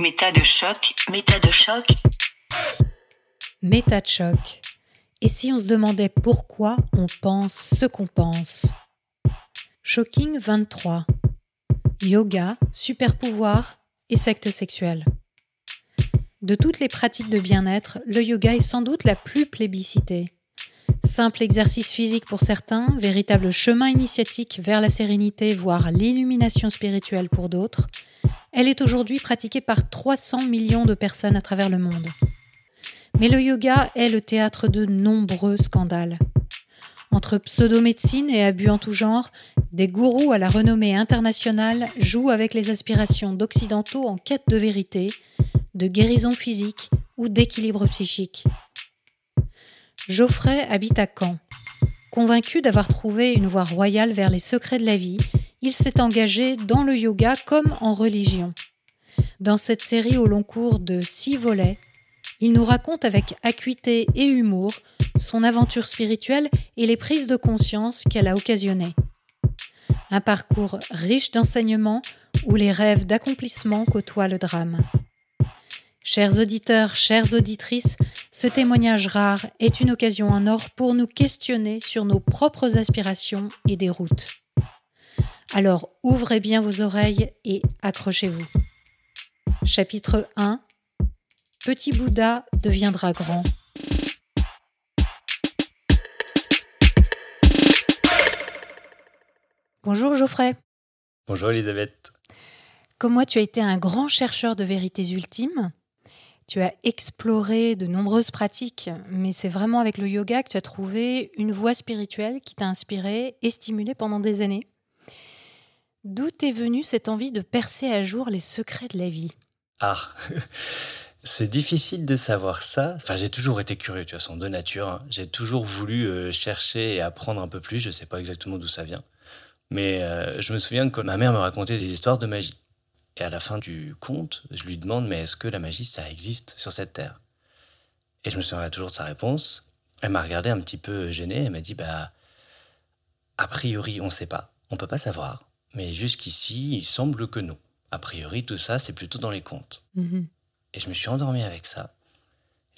Méta de choc, méta de choc. Méta de choc. Et si on se demandait pourquoi on pense ce qu'on pense? Shocking 23. Yoga, super pouvoir et secte sexuelle. De toutes les pratiques de bien-être, le yoga est sans doute la plus plébiscitée. Simple exercice physique pour certains, véritable chemin initiatique vers la sérénité, voire l'illumination spirituelle pour d'autres, elle est aujourd'hui pratiquée par 300 millions de personnes à travers le monde. Mais le yoga est le théâtre de nombreux scandales. Entre pseudo-médecine et abus en tout genre, des gourous à la renommée internationale jouent avec les aspirations d'occidentaux en quête de vérité, de guérison physique ou d'équilibre psychique. Geoffrey habite à Caen. Convaincu d'avoir trouvé une voie royale vers les secrets de la vie, il s'est engagé dans le yoga comme en religion. Dans cette série au long cours de six volets, il nous raconte avec acuité et humour son aventure spirituelle et les prises de conscience qu'elle a occasionnées. Un parcours riche d'enseignements où les rêves d'accomplissement côtoient le drame. Chers auditeurs, chères auditrices, ce témoignage rare est une occasion en or pour nous questionner sur nos propres aspirations et des routes. Alors ouvrez bien vos oreilles et accrochez-vous. Chapitre 1 Petit Bouddha deviendra grand. Bonjour Geoffrey. Bonjour Elisabeth. Comme moi, tu as été un grand chercheur de vérités ultimes. Tu as exploré de nombreuses pratiques, mais c'est vraiment avec le yoga que tu as trouvé une voie spirituelle qui t'a inspiré et stimulé pendant des années. D'où t'est venue cette envie de percer à jour les secrets de la vie? Ah, c'est difficile de savoir ça. Enfin, j'ai toujours été curieux, de toute de nature. Hein. J'ai toujours voulu euh, chercher et apprendre un peu plus. Je ne sais pas exactement d'où ça vient. Mais euh, je me souviens que ma mère me racontait des histoires de magie. Et à la fin du conte, je lui demande Mais est-ce que la magie, ça existe sur cette terre? Et je me souviens toujours de sa réponse. Elle m'a regardé un petit peu gêné. Elle m'a dit Bah, a priori, on ne sait pas. On peut pas savoir. Mais jusqu'ici, il semble que non. A priori, tout ça, c'est plutôt dans les contes. Mhm. Et je me suis endormi avec ça.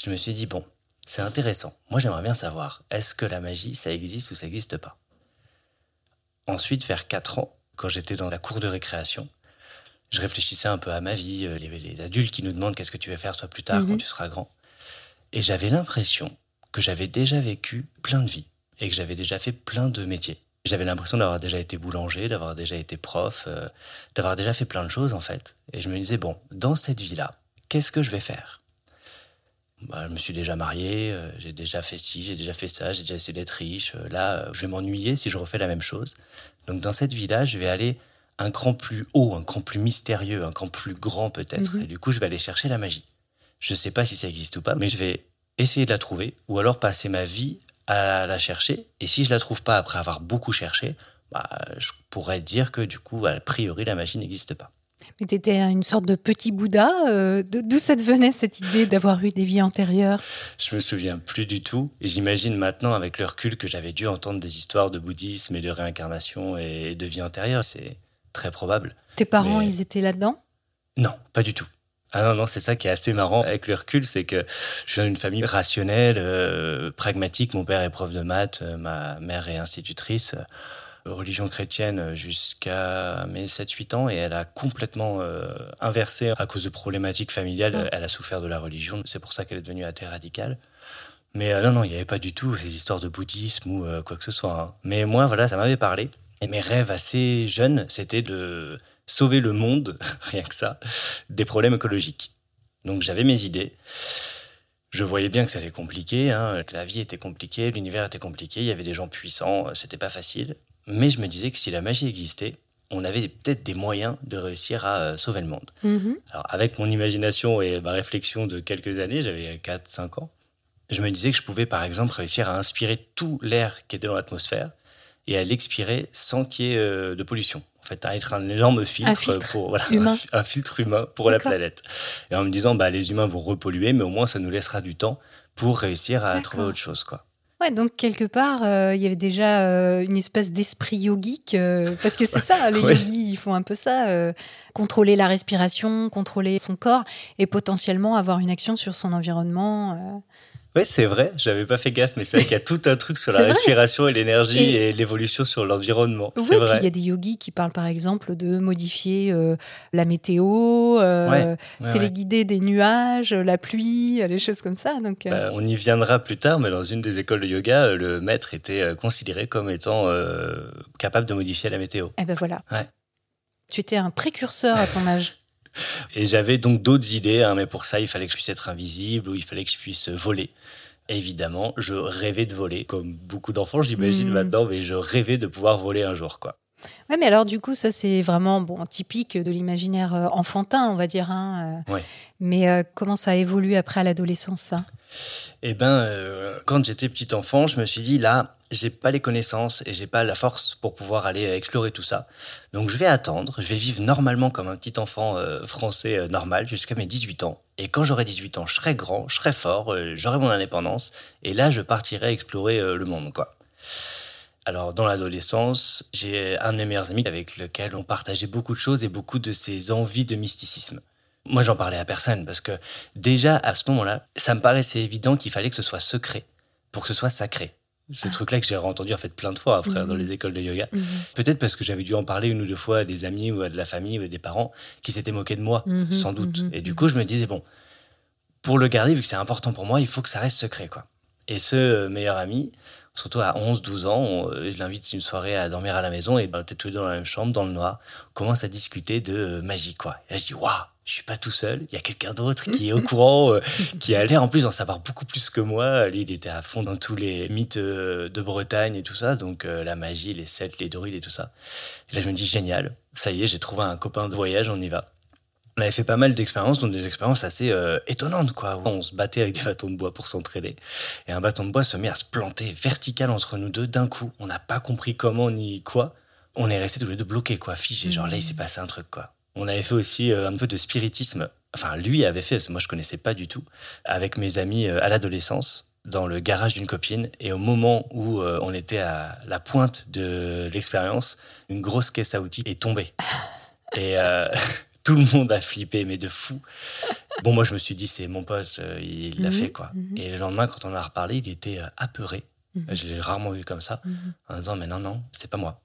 Je me suis dit, bon, c'est intéressant. Moi, j'aimerais bien savoir, est-ce que la magie, ça existe ou ça n'existe pas? Ensuite, vers 4 ans, quand j'étais dans la cour de récréation, je réfléchissais un peu à ma vie. Il y avait les adultes qui nous demandent qu'est-ce que tu vas faire toi plus tard quand Mhm. tu seras grand. Et j'avais l'impression que j'avais déjà vécu plein de vies et que j'avais déjà fait plein de métiers. J'avais l'impression d'avoir déjà été boulanger, d'avoir déjà été prof, euh, d'avoir déjà fait plein de choses en fait. Et je me disais, bon, dans cette vie-là, qu'est-ce que je vais faire? Bah, Je me suis déjà marié, euh, j'ai déjà fait ci, j'ai déjà fait ça, j'ai déjà essayé d'être riche. euh, là, je vais m'ennuyer si je refais la même chose. Donc dans cette vie-là, je vais aller un cran plus haut, un cran plus mystérieux, un cran plus grand peut-être. Mhm. Et du coup, je vais aller chercher la magie. Je ne sais pas si ça existe ou pas, mais je vais essayer de la trouver ou alors passer ma vie à la chercher. Et si je la trouve pas après avoir beaucoup cherché, bah, je pourrais dire que du coup, a priori, la magie n'existe pas. Mais tu étais une sorte de petit Bouddha. euh, D'où ça te venait cette idée d'avoir eu des vies antérieures? Je me souviens plus du tout. Et j'imagine maintenant, avec le recul, que j'avais dû entendre des histoires de bouddhisme et de réincarnation et de vie antérieure. C'est très probable. Tes parents, Mais- ils étaient là-dedans? Non, pas du tout. Ah non, non, c'est ça qui est assez marrant avec le recul, c'est que je viens d'une famille rationnelle, euh, pragmatique. Mon père est prof de maths, euh, ma mère est institutrice, euh, religion chrétienne jusqu'à mes 7-8 ans, et elle a complètement euh, inversé à cause de problématiques familiales. Ah. Elle a souffert de la religion, c'est pour ça qu'elle est devenue athée radicale. Mais euh, non, non, il n'y avait pas du tout ces histoires de bouddhisme ou euh, quoi que ce soit. hein. Mais moi, voilà, ça m'avait parlé. Et mes rêves assez jeunes, c'était de sauver le monde, rien que ça, des problèmes écologiques. Donc j'avais mes idées. Je voyais bien que ça allait compliqué, hein, que la vie était compliquée, l'univers était compliqué, il y avait des gens puissants, euh, c'était pas facile. Mais je me disais que si la magie existait, on avait peut-être des moyens de réussir à euh, sauver le monde. Mhm. Alors, avec mon imagination et ma réflexion de quelques années, j'avais 4-5 ans, je me disais que je pouvais par exemple réussir à inspirer tout l'air qui était dans l'atmosphère et à l'expirer sans qu'il y ait euh, de pollution. Fait, à être un énorme filtre, filtre pour voilà, humain. un fi- un filtre humain pour la planète. Et en me disant, bah, les humains vont repolluer, mais au moins ça nous laissera du temps pour réussir à trouver autre chose. Quoi. Ouais, donc quelque part, euh, il y avait déjà euh, une espèce d'esprit yogique, euh, parce que c'est ça, les Ouais. yogis, ils font un peu ça, contrôler la respiration, contrôler son corps, et potentiellement avoir une action sur son environnement. Ouais, c'est vrai, j'avais pas fait gaffe, mais c'est vrai qu'il y a tout un truc sur la respiration et l'énergie Et- et, l'évolution sur l'environnement. Oui, puis il y a des yogis qui parlent par exemple de modifier euh, la météo, euh, Ouais, Ouais, ouais. téléguider des nuages, la pluie, euh, les choses comme ça. Donc, euh, Bah, on y viendra plus tard, mais dans une des écoles de yoga, le maître était considéré comme étant capable de modifier la météo. eh ben voilà. Ouais. Tu étais un précurseur à ton âge. Et j'avais donc d'autres idées, hein, mais pour ça, il fallait que je puisse être invisible ou il fallait que je puisse voler. Évidemment, je rêvais de voler, comme beaucoup d'enfants, j'imagine Mhm. maintenant, mais je rêvais de pouvoir voler un jour, quoi. Ouais, mais alors du coup, ça c'est vraiment bon typique de l'imaginaire euh, enfantin, on va dire. hein, euh. Ouais. Mais euh, comment ça évolue après à l'adolescence, ça? Eh ben, euh, quand j'étais petit enfant, je me suis dit là, j'ai pas les connaissances et j'ai pas la force pour pouvoir aller explorer tout ça. Donc je vais attendre, je vais vivre normalement comme un petit enfant euh, français euh, normal jusqu'à mes 18 ans. Et quand j'aurai 18 ans, je serai grand, je serai fort, euh, j'aurai mon indépendance et là je partirai explorer le monde, quoi. Alors, dans l'adolescence, j'ai un de mes meilleurs amis avec lequel on partageait beaucoup de choses et beaucoup de ses envies de mysticisme. Moi, j'en parlais à personne parce que déjà à ce moment-là, ça me paraissait évident qu'il fallait que ce soit secret pour que ce soit sacré. Ce truc-là que j'ai entendu en fait plein de fois après Mhm. dans les écoles de yoga. Peut-être parce que j'avais dû en parler une ou deux fois à des amis ou à de la famille ou à des parents qui s'étaient moqués de moi, Mhm, sans doute. mhm, Et du coup, je me disais, bon, pour le garder, vu que c'est important pour moi, il faut que ça reste secret. quoi. Et ce euh, meilleur ami, surtout à 11-12 ans, on- euh, je l'invite une soirée à dormir à la maison et ben, on était tous les deux dans la même chambre, dans le noir. On commence à discuter de euh, magie. quoi. Et là, je dis, waouh, je suis pas tout seul, il y a quelqu'un d'autre qui est au courant, euh, qui a l'air en plus d'en savoir beaucoup plus que moi. Lui, il était à fond dans tous les mythes euh, de Bretagne et tout ça, donc euh, la magie, les Celtes, les druides et tout ça. Et là, je me dis, génial, ça y est, j'ai trouvé un copain de voyage, on y va. On avait fait pas mal d'expériences, donc des expériences assez euh, étonnantes, quoi. On se battait avec des bâtons de bois pour s'entraider. Et un bâton de bois se met à se planter vertical entre nous deux d'un coup. On n'a pas compris comment ni quoi. On est restés tous les deux bloqués, quoi, figés. Genre là, il s'est passé un truc, quoi. On avait fait aussi euh, un peu de spiritisme. Enfin, lui avait fait, parce que moi je connaissais pas du tout, avec mes amis euh, à l'adolescence, dans le garage d'une copine. Et au moment où euh, on était à la pointe de l'expérience, une grosse caisse à outils est tombée. Et euh, tout le monde a flippé, mais de fou. Bon, moi je me suis dit, c'est mon pote, euh, il l'a Mhm, fait, quoi. mhm. Et le lendemain, quand on en a reparlé, il était apeuré. Mhm. Je l'ai rarement vu comme ça, en disant, mais non, non, c'est pas moi.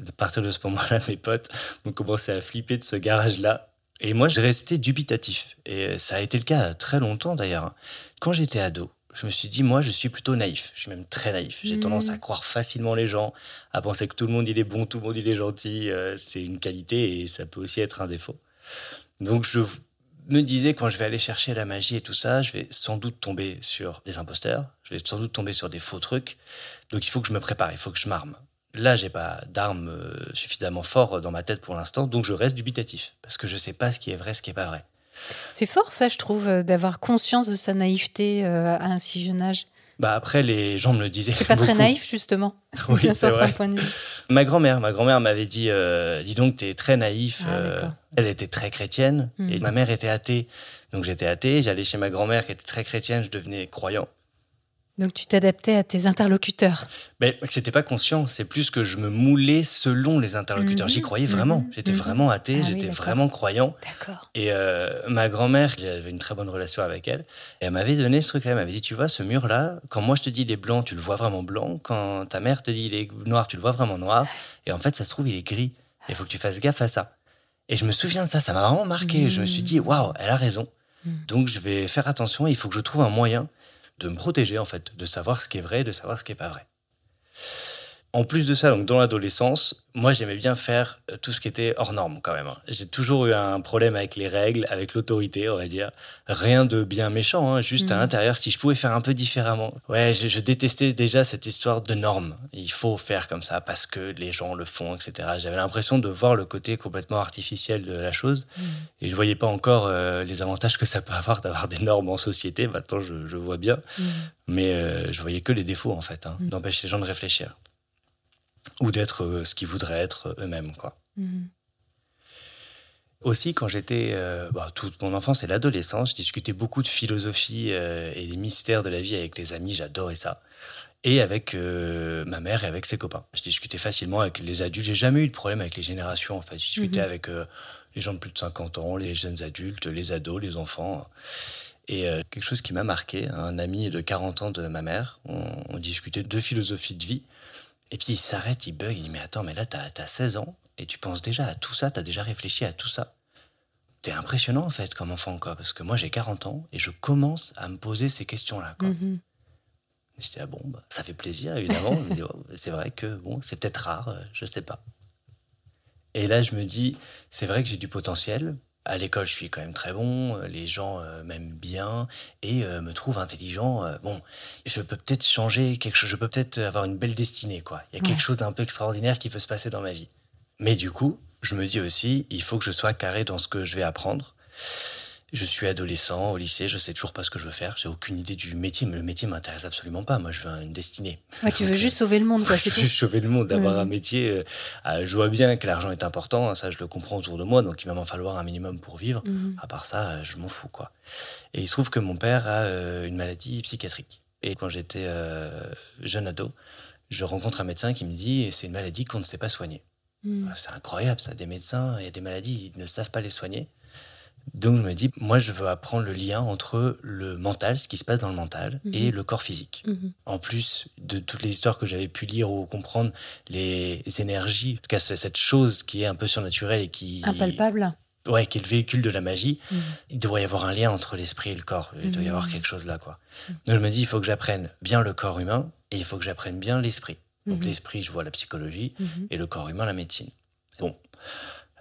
À partir de ce moment-là, mes potes ont commencé à flipper de ce garage-là. Et moi, je restais dubitatif. Et ça a été le cas très longtemps d'ailleurs. Quand j'étais ado, je me suis dit, moi, je suis plutôt naïf. Je suis même très naïf. J'ai Mhm. tendance à croire facilement les gens, à penser que tout le monde il est bon, tout le monde il est gentil. Euh, c'est une qualité et ça peut aussi être un défaut. Donc je me disais, quand je vais aller chercher la magie et tout ça, je vais sans doute tomber sur des imposteurs, je vais sans doute tomber sur des faux trucs. Donc il faut que je me prépare, il faut que je m'arme. Là, j'ai pas d'armes euh, suffisamment fort dans ma tête pour l'instant, donc je reste dubitatif parce que je sais pas ce qui est vrai, ce qui est pas vrai. C'est fort, ça, je trouve, euh, d'avoir conscience de sa naïveté euh, à un si jeune âge. Bah après, les gens me le disaient. C'est pas très naïf, justement, Oui, c'est vrai. point de vue. Ma grand-mère, ma grand-mère m'avait dit, euh, dis donc, t'es très naïf. Ah, Euh, elle était très chrétienne et ma mère était athée. Donc j'étais athée, j'allais chez ma grand-mère qui était très chrétienne, je devenais croyant. Donc tu t'adaptais à tes interlocuteurs. Mais c'était pas conscient, c'est plus que je me moulais selon les interlocuteurs. Mhm, J'y croyais vraiment. mhm, J'étais mhm. vraiment athée, Ah j'étais vraiment croyant. D'accord. Et euh, ma grand-mère, j'avais une très bonne relation avec elle, et elle m'avait donné ce truc-là. Elle m'avait dit Tu vois, ce mur-là, quand moi je te dis il est blanc, tu le vois vraiment blanc. Quand ta mère te dit il est noir, tu le vois vraiment noir. Et en fait, ça se trouve, il est gris. Il faut que tu fasses gaffe à ça. Et je me souviens de ça, ça m'a vraiment marqué. Je me suis dit Waouh, elle a raison. Mhm. Donc je vais faire attention, il faut que je trouve un moyen de me protéger, en fait, de savoir ce qui est vrai, de savoir ce qui est pas vrai. En plus de ça, donc dans l'adolescence, moi j'aimais bien faire euh, tout ce qui était hors norme quand même. hein. J'ai toujours eu un problème avec les règles, avec l'autorité, on va dire. Rien de bien méchant, hein, juste à Mhm. l'intérieur, si je pouvais faire un peu différemment. Ouais, je, je détestais déjà cette histoire de normes. Il faut faire comme ça parce que les gens le font, etc. J'avais l'impression de voir le côté complètement artificiel de la chose et je voyais pas encore euh, les avantages que ça peut avoir d'avoir des normes en société. Maintenant, je, je vois bien Mhm. mais euh, je voyais que les défauts en fait, hein, d'empêcher les gens de réfléchir ou d'être euh, ce qu'ils voudraient être euh, eux-mêmes quoi. Mhm. Aussi quand j'étais euh, bah, toute mon enfance et l'adolescence, je discutais beaucoup de philosophie euh, et des mystères de la vie avec les amis, j'adorais ça. et avec euh, ma mère et avec ses copains. Je discutais facilement avec les adultes. J'ai jamais eu de problème avec les générations, en fait. Je discutais Mhm. avec les gens de plus de 50 ans, les jeunes adultes, les ados, les enfants. Et euh, quelque chose qui m'a marqué, un ami de 40 ans de ma mère, on, on discutait de philosophie de vie. Et puis il s'arrête, il bug, il dit Mais attends, mais là, t'as as 16 ans et tu penses déjà à tout ça, t'as déjà réfléchi à tout ça. T'es impressionnant en fait comme enfant, quoi, parce que moi j'ai 40 ans et je commence à me poser ces questions-là. quoi. Mhm. Et J'étais ah bon, bah, ça fait plaisir évidemment. Oh, c'est vrai que bon, c'est peut-être rare, euh, je sais pas. Et là, je me dis, c'est vrai que j'ai du potentiel. À l'école, je suis quand même très bon. euh, Les gens euh, m'aiment bien et euh, me trouvent intelligent. euh, bon, je peux peut-être changer quelque chose. Je peux peut-être avoir une belle destinée, quoi. Il y a Ouais. quelque chose d'un peu extraordinaire qui peut se passer dans ma vie. Mais du coup, je me dis aussi, il faut que je sois carré dans ce que je vais apprendre. Je suis adolescent au lycée, je sais toujours pas ce que je veux faire. J'ai aucune idée du métier, mais le métier m'intéresse absolument pas. Moi, je veux une destinée. Ouais, tu veux Donc, juste sauver le monde, quoi, c'est je veux juste sauver le monde, avoir Ouais. un métier. euh, euh, je vois bien que l'argent est important, hein, ça je le comprends autour de moi, donc il va m'en falloir un minimum pour vivre. Mhm. À part ça, euh, je m'en fous quoi. Et il se trouve que mon père a euh, une maladie psychiatrique. Et quand j'étais euh, jeune ado, je rencontre un médecin qui me dit c'est une maladie qu'on ne sait pas soigner. Mhm. C'est incroyable ça, des médecins, il y a des maladies, ils ne savent pas les soigner. Donc je me dis, moi je veux apprendre le lien entre le mental, ce qui se passe dans le mental, et le corps physique Mhm. en plus de toutes les histoires que j'avais pu lire ou comprendre, les énergies, en tout cas cette chose qui est un peu surnaturelle et qui, Impalpable. ouais, qui est le véhicule de la magie, Mhm. il doit y avoir un lien entre l'esprit et le corps. Il doit y avoir Mhm. quelque chose là, quoi. Donc je me dis, il faut que j'apprenne bien le corps humain et il faut que j'apprenne bien l'esprit. Donc Mhm. l'esprit, je vois la psychologie Mhm. et le corps humain, la médecine. Bon,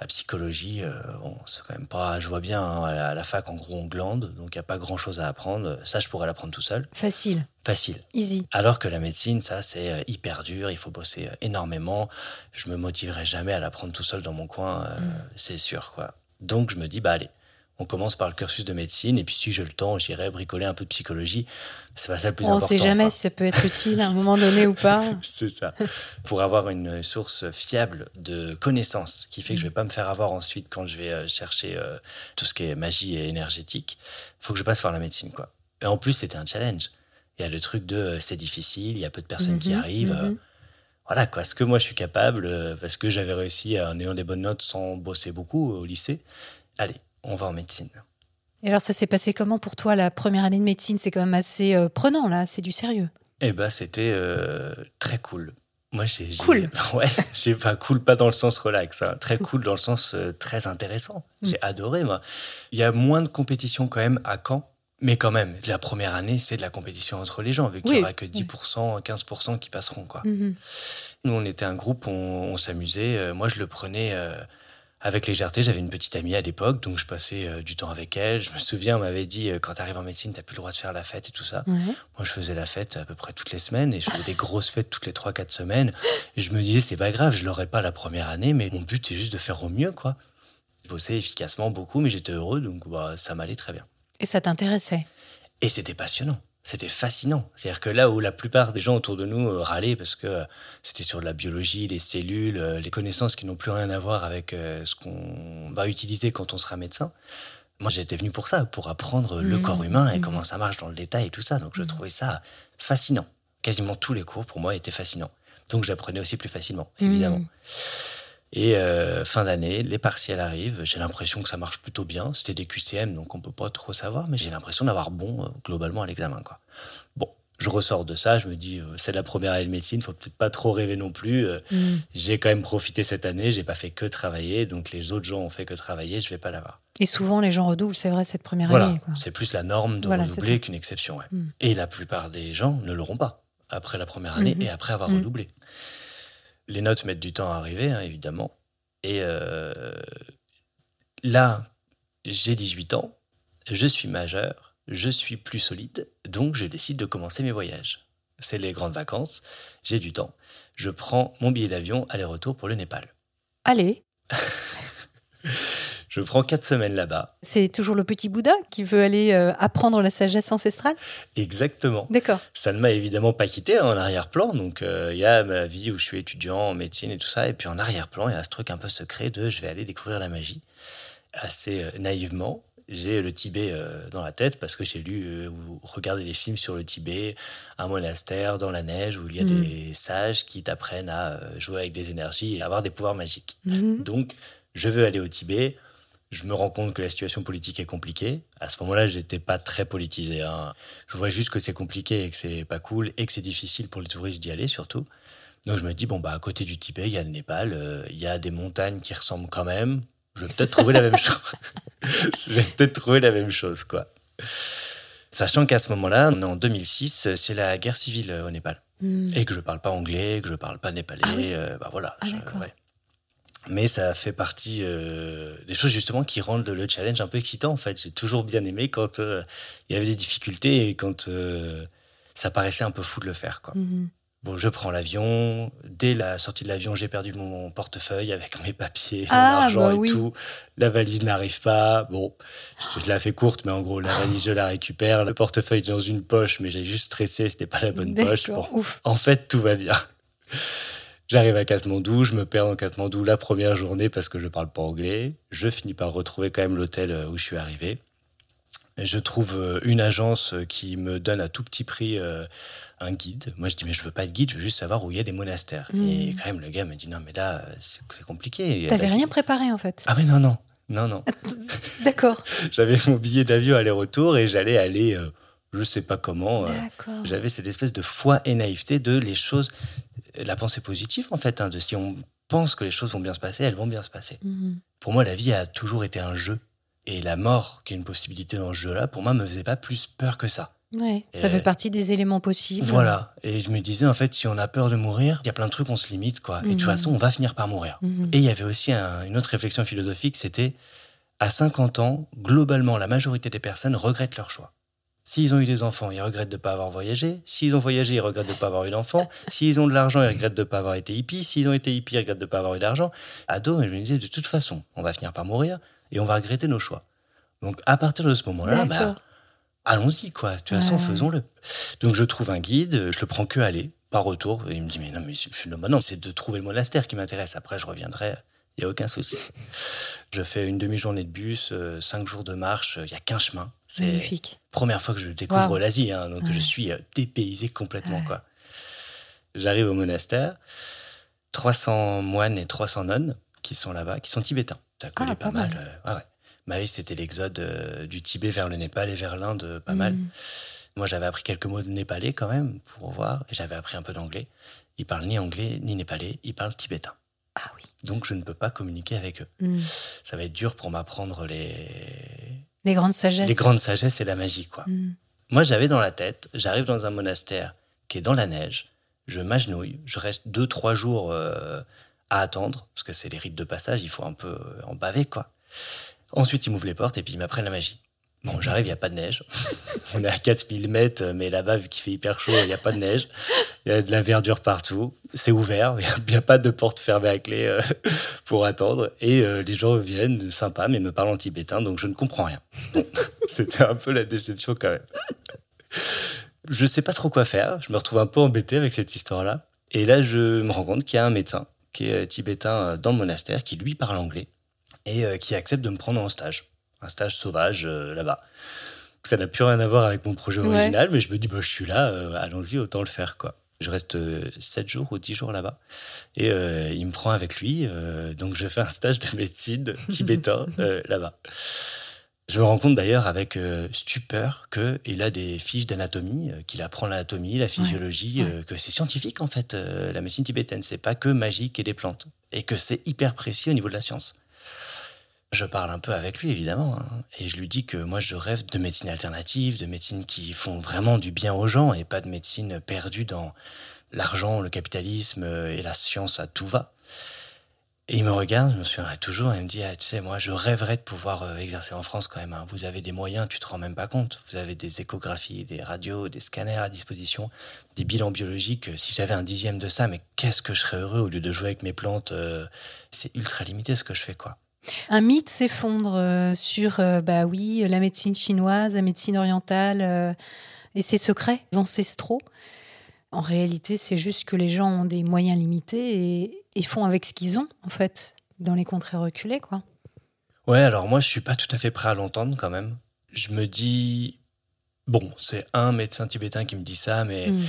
la psychologie, euh, bon, c'est quand même pas. Je vois bien, hein, à, la, à la fac, en gros, on glande, donc il n'y a pas grand chose à apprendre. Ça, je pourrais l'apprendre tout seul. Facile. Facile. Easy. Alors que la médecine, ça, c'est euh, hyper dur, il faut bosser euh, énormément. Je me motiverai jamais à l'apprendre tout seul dans mon coin, euh, c'est sûr, quoi. Donc, je me dis, bah allez, on commence par le cursus de médecine, et puis si j'ai le temps, j'irai bricoler un peu de psychologie. C'est pas ça le plus On ne important. sait jamais quoi. si ça peut être utile à un moment donné ou pas. C'est ça. Pour avoir une source fiable de connaissances qui fait que je vais pas me faire avoir ensuite quand je vais euh, chercher euh, tout ce qui est magie et énergétique, faut que je passe par la médecine, quoi. Et en plus, c'était un challenge. Il y a le truc de euh, c'est difficile, il y a peu de personnes qui Mhm, arrivent. euh, mhm. voilà, quoi. Ce que moi je suis capable, parce que j'avais réussi en ayant des bonnes notes sans bosser beaucoup au lycée. Allez, on va en médecine. Et alors, ça s'est passé comment pour toi la première année de médecine? C'est quand même assez euh, prenant, là, c'est du sérieux. Eh ben, c'était euh, très cool. Moi, j'ai. Cool. Ouais, j'ai pas cool, pas dans le sens relax, hein. très cool dans le sens euh, très intéressant. Mm. J'ai adoré, moi. Il y a moins de compétition quand même à Caen, mais quand même, la première année, c'est de la compétition entre les gens, vu qu'il n'y Oui, aura que 10%, 15% qui passeront, quoi. Mhm. Nous, on était un groupe, on, on s'amusait. Moi, je le prenais avec légèreté. J'avais une petite amie à l'époque, donc je passais euh, du temps avec elle. Je me souviens, on m'avait dit, euh, quand tu arrives en médecine, tu plus le droit de faire la fête et tout ça. Moi, je faisais la fête à peu près toutes les semaines et je faisais des grosses fêtes toutes les 3-4 semaines. Et je me disais, c'est pas grave, je l'aurais pas la première année, mais mon but, c'est juste de faire au mieux, quoi. Je bossais efficacement beaucoup, mais j'étais heureux, donc bah, ça m'allait très bien. Et ça t'intéressait? Et c'était passionnant. C'était fascinant. C'est-à-dire que là où la plupart des gens autour de nous euh, râlaient parce que euh, c'était sur de la biologie, les cellules, euh, les connaissances qui n'ont plus rien à voir avec ce qu'on va utiliser quand on sera médecin, moi j'étais venu pour ça, pour apprendre le Mhm. corps humain et Mhm. comment ça marche dans le détail et tout ça. Donc je trouvais ça fascinant. Quasiment tous les cours pour moi étaient fascinants. Donc j'apprenais aussi plus facilement, évidemment. Et euh, fin d'année, les partiels arrivent. J'ai l'impression que ça marche plutôt bien. C'était des QCM, donc on peut pas trop savoir, mais j'ai l'impression d'avoir bon euh, globalement à l'examen. Quoi. Bon, je ressors de ça, je me dis, euh, c'est la première année de médecine, faut peut-être pas trop rêver non plus. Mhm. J'ai quand même profité cette année, j'ai pas fait que travailler, donc les autres gens ont fait que travailler, je vais pas l'avoir. Et souvent, les gens redoublent, c'est vrai, cette première Voilà, année. quoi. c'est plus la norme de Voilà, redoubler qu'une exception. ouais. Mm. Et la plupart des gens ne l'auront pas après la première année Mhm. et après avoir Mm. redoublé. Les notes mettent du temps à arriver, hein, évidemment. Et euh, là, j'ai 18 ans, je suis majeur, je suis plus solide, donc je décide de commencer mes voyages. C'est les grandes vacances, j'ai du temps. Je prends mon billet d'avion aller-retour pour le Népal. Allez, Je prends quatre semaines là-bas. c'est toujours le petit Bouddha qui veut aller euh, apprendre la sagesse ancestrale? Exactement. D'accord. Ça ne m'a évidemment pas quitté hein, en arrière-plan. Donc, euh, il y a ma vie où je suis étudiant en médecine et tout ça. Et puis, en arrière-plan, il y a ce truc un peu secret de je vais aller découvrir la magie assez euh, naïvement. j'ai le Tibet dans la tête parce que j'ai lu ou regardé des films sur le Tibet, un monastère dans la neige où il y a Mhm. des sages qui t'apprennent à jouer avec des énergies et avoir des pouvoirs magiques. Mhm. Donc, je veux aller au Tibet. Je me rends compte que la situation politique est compliquée. À ce moment-là, j'étais pas très politisé. hein. Je vois juste que c'est compliqué et que c'est pas cool et que c'est difficile pour les touristes d'y aller surtout. Donc je me dis bon bah à côté du Tibet, il y a le Népal, euh, il y a des montagnes qui ressemblent quand même. Je vais peut-être trouver la même chose. je vais peut-être trouver la même chose quoi. Sachant qu'à ce moment-là, on est en 2006, c'est la guerre civile euh, au Népal Mhm. et que je parle pas anglais, que je parle pas népalais, Ah oui euh, bah voilà. Ah, je- d'accord. Mais ça fait partie euh, des choses justement qui rendent le, le challenge un peu excitant en fait. J'ai toujours bien aimé quand euh, il y avait des difficultés et quand euh, ça paraissait un peu fou de le faire quoi. Mhm. Bon, je prends l'avion. Dès la sortie de l'avion, j'ai perdu mon portefeuille avec mes papiers, Ah, mon argent bah et oui. tout. La valise n'arrive pas. Bon, je, je la fais courte, mais en gros, la valise, je la récupère. Le portefeuille est dans une poche, mais j'ai juste stressé, c'était pas la bonne poche. Bon, ouf. en fait, tout va bien. J'arrive à Katmandou, je me perds dans Katmandou la première journée parce que je parle pas anglais. Je finis par retrouver quand même l'hôtel euh, où je suis arrivé. Je trouve euh, une agence euh, qui me donne à tout petit prix un guide. Moi, je dis, mais je veux pas de guide, je veux juste savoir où il y a des monastères. Mm. Et quand même, le gars me dit, non, mais là, c'est compliqué. T'avais rien préparé en fait. Ah, mais non, non, non, non. D'accord. J'avais mon billet d'avion aller-retour et j'allais aller, euh, je sais pas comment. euh, D'accord. j'avais cette espèce de foi et naïveté de les choses, la pensée positive en fait, hein, de si on pense que les choses vont bien se passer, elles vont bien se passer. Mhm. Pour moi, la vie a toujours été un jeu. Et la mort, qui est une possibilité dans ce jeu-là, pour moi, me faisait pas plus peur que ça. Ouais, ça fait partie des éléments possibles. Voilà. Et je me disais, en fait, si on a peur de mourir, il y a plein de trucs, on se limite, quoi. Et de toute Mhm. façon, on va finir par mourir. Mhm. Et il y avait aussi un- une autre réflexion philosophique, c'était à 50 ans, globalement, la majorité des personnes regrettent leur choix. S'ils ont eu des enfants, ils regrettent de ne pas avoir voyagé. S'ils ont voyagé, ils regrettent de ne pas avoir eu d'enfants. S'ils ont de l'argent, ils regrettent de ne pas avoir été hippies. S'ils ont été hippies, ils regrettent de ne pas avoir eu d'argent. Ado, je me disais, de toute façon, on va finir par mourir et on va regretter nos choix. Donc, à partir de ce moment-là, bah, allons-y, quoi. De toute façon, Ouais. faisons-le. Donc, je trouve un guide, je le prends que aller, pas retour. Et il me dit, mais non, mais c'est- non, bah non, c'est de trouver le monastère qui m'intéresse. Après, je reviendrai. Il n'y a aucun souci. Je fais une demi-journée de bus, euh, cinq jours de marche, il y a qu'un chemin. C'est Magnifique. première fois que je découvre l'Asie, hein, donc Ouais. je suis euh, dépaysé complètement. Ouais. quoi. J'arrive au monastère, 300 moines et 300 nonnes qui sont là-bas, qui sont tibétains. Ça collait Ah, pas, pas mal. mal. euh, ouais, ouais. Ma vie, c'était l'exode euh, du Tibet vers le Népal et vers l'Inde, euh, pas mal. Mhm. Moi, j'avais appris quelques mots de népalais quand même, pour voir, et j'avais appris un peu d'anglais. Ils parlent ni anglais ni népalais, ils parlent tibétain. Ah oui. Donc, je ne peux pas communiquer avec eux. Mhm. Ça va être dur pour m'apprendre les... Les grandes sagesses. les grandes sagesses et la magie, quoi. Mhm. Moi, j'avais dans la tête, j'arrive dans un monastère qui est dans la neige, je m'agenouille, je reste deux, trois jours euh, à attendre, parce que c'est les rites de passage, il faut un peu en baver, quoi. Ensuite, ils m'ouvrent les portes et puis ils m'apprennent la magie. Bon, j'arrive, il n'y a pas de neige. On est à 4000 mètres, mais là-bas, vu qu'il fait hyper chaud, il n'y a pas de neige. Il y a de la verdure partout. C'est ouvert, il n'y a, pas de porte fermée à clé euh, pour attendre. Et euh, les gens viennent, sympas, mais me parlent en tibétain, donc je ne comprends rien. C'était un peu la déception quand même. Je sais pas trop quoi faire. Je me retrouve un peu embêté avec cette histoire-là. Et là, je me rends compte qu'il y a un médecin qui est tibétain euh, dans le monastère, qui lui parle anglais et qui accepte de me prendre en stage. Un stage sauvage euh, là-bas. Ça n'a plus rien à voir avec mon projet Ouais. original, mais je me dis, bah, je suis là, euh, allons-y, autant le faire. quoi. Je reste 7 jours ou 10 jours là-bas. Et euh, il me prend avec lui. euh, donc, je fais un stage de médecine tibétain euh, là-bas. Je me rends compte d'ailleurs avec euh, stupeur qu'il a des fiches d'anatomie, euh, qu'il apprend l'anatomie, la physiologie, ouais. euh, que c'est scientifique en fait, euh, la médecine tibétaine. C'est pas que magique et des plantes. Et que c'est hyper précis au niveau de la science. Je parle un peu avec lui évidemment, hein, et je lui dis que moi je rêve de médecine alternative, de médecine qui font vraiment du bien aux gens et pas de médecine perdue dans l'argent, le capitalisme et la science à tout va. Et il me regarde, je me souviendrai toujours, il me dit ah, Tu sais, moi, je rêverais de pouvoir euh, exercer en France quand même. hein. Vous avez des moyens, tu te rends même pas compte. Vous avez des échographies, des radios, des scanners à disposition, des bilans biologiques. Si j'avais un dixième de ça, mais qu'est-ce que je serais heureux au lieu de jouer avec mes plantes euh, C'est ultra limité ce que je fais, quoi. Un mythe s'effondre euh, sur, euh, bah oui, la médecine chinoise, la médecine orientale euh, et ses secrets ancestraux. En réalité, c'est juste que les gens ont des moyens limités et, et font avec ce qu'ils ont, en fait, dans les contrées reculées, quoi. Ouais, alors moi, je suis pas tout à fait prêt à l'entendre quand même. Je me dis, bon, c'est un médecin tibétain qui me dit ça, mais Mm.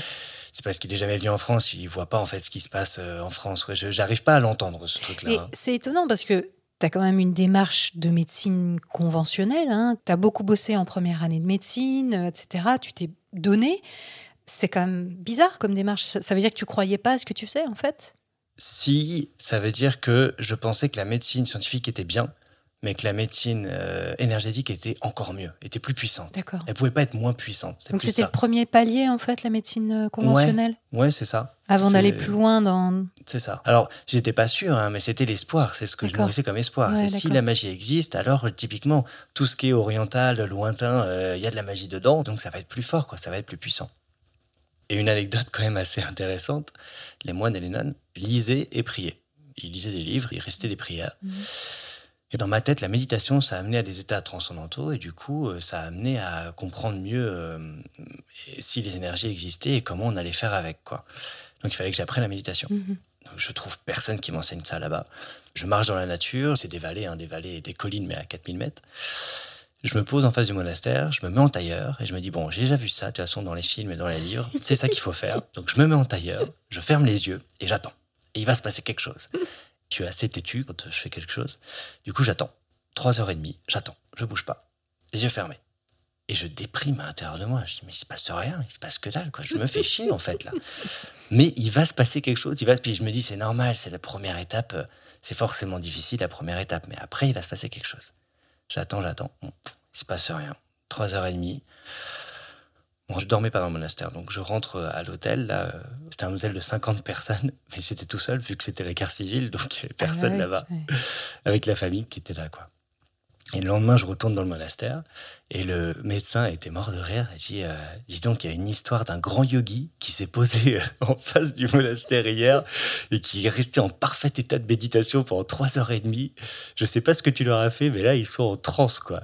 c'est parce qu'il est jamais venu en France, il voit pas en fait ce qui se passe en France. Ouais, je j'arrive pas à l'entendre ce truc-là. C'est étonnant parce que tu as quand même une démarche de médecine conventionnelle. Hein. Tu as beaucoup bossé en première année de médecine, euh, etc. Tu t'es donné. C'est quand même bizarre comme démarche. Ça veut dire que tu croyais pas à ce que tu faisais, en fait? Si, ça veut dire que je pensais que la médecine scientifique était bien, mais que la médecine euh, énergétique était encore mieux, était plus puissante. D'accord. Elle pouvait pas être moins puissante. Donc c'était le premier palier, en fait, la médecine euh, conventionnelle? Ouais, c'est ça. Avant d'aller plus loin dans. C'est ça. Alors, j'étais pas sûr, hein, mais c'était l'espoir. C'est ce que je nourrissais comme espoir. Ouais, c'est si la magie existe, alors typiquement, tout ce qui est oriental, lointain, euh, il y a de la magie dedans, donc ça va être plus fort, quoi. Ça va être plus puissant. Et une anecdote quand même assez intéressante les moines et les nonnes lisaient et priaient. Ils lisaient des livres, ils restaient des prières. Mhm. Et dans ma tête, la méditation, ça a amené à des états transcendantaux, et du coup, euh, ça a amené à comprendre mieux euh, si les énergies existaient et comment on allait faire avec, quoi. Donc il fallait que j'apprenne la méditation. Mhm. Donc, je trouve personne qui m'enseigne ça là-bas. Je marche dans la nature, c'est des vallées, hein, des vallées et des collines, mais à 4000 mètres. Je me pose en face du monastère, je me mets en tailleur et je me dis, bon, j'ai déjà vu ça, de toute façon, dans les films et dans les livres, c'est ça qu'il faut faire. Donc je me mets en tailleur, je ferme les yeux et j'attends. Et il va se passer quelque chose. Je suis assez têtu quand je fais quelque chose. Du coup, j'attends. Trois heures et demie, j'attends, je bouge pas. Les yeux fermés. Et je déprime à l'intérieur de moi. Je dis, mais il se passe rien, il se passe que dalle, quoi. Je me fais chier, en fait, là. Mais il va se passer quelque chose. Il va... Puis je me dis, c'est normal, c'est la première étape. C'est forcément difficile, la première étape. Mais après, il va se passer quelque chose. J'attends, j'attends. Bon, il se passe rien. Trois heures et demie. Bon, je dormais pas dans le monastère, donc je rentre euh, à l'hôtel. Là, euh, c'était un hôtel de 50 personnes, mais j'étais tout seul vu que c'était la guerre civile, donc il y avait personne Ah ouais, là-bas avec la famille qui était là, quoi. Et le lendemain, je retourne dans le monastère et le médecin était mort de rire. Il dit, euh, dis donc, il y a une histoire d'un grand yogi qui s'est posé en face du monastère hier et qui est resté en parfait état de méditation pendant trois heures et demie. Je sais pas ce que tu leur as fait, mais là, ils sont en transe, quoi.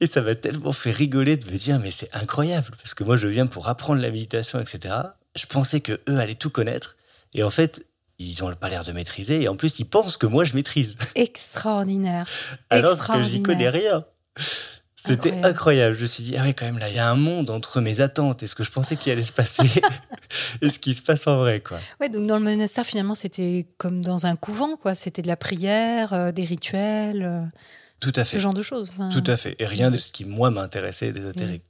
Et ça m'a tellement fait rigoler de me dire, mais c'est incroyable, parce que moi, je viens pour apprendre la méditation, etc. Je pensais que eux allaient tout connaître, et en fait, ils ont pas l'air de maîtriser, et en plus, ils pensent que moi, je maîtrise, Extraordinaire. alors que j'y connais rien. C'était Incroyable. incroyable. Je me suis dit, ah oui, quand même, là, il y a un monde entre mes attentes et ce que je pensais qu'il allait se passer et ce qui se passe en vrai, quoi. Ouais, donc dans le monastère, finalement, c'était comme dans un couvent, quoi. C'était de la prière, euh, des rituels, euh, Tout à ce fait. genre de choses. Enfin, Tout à fait. Et rien de ce qui, moi, m'intéressait d'ésotérique.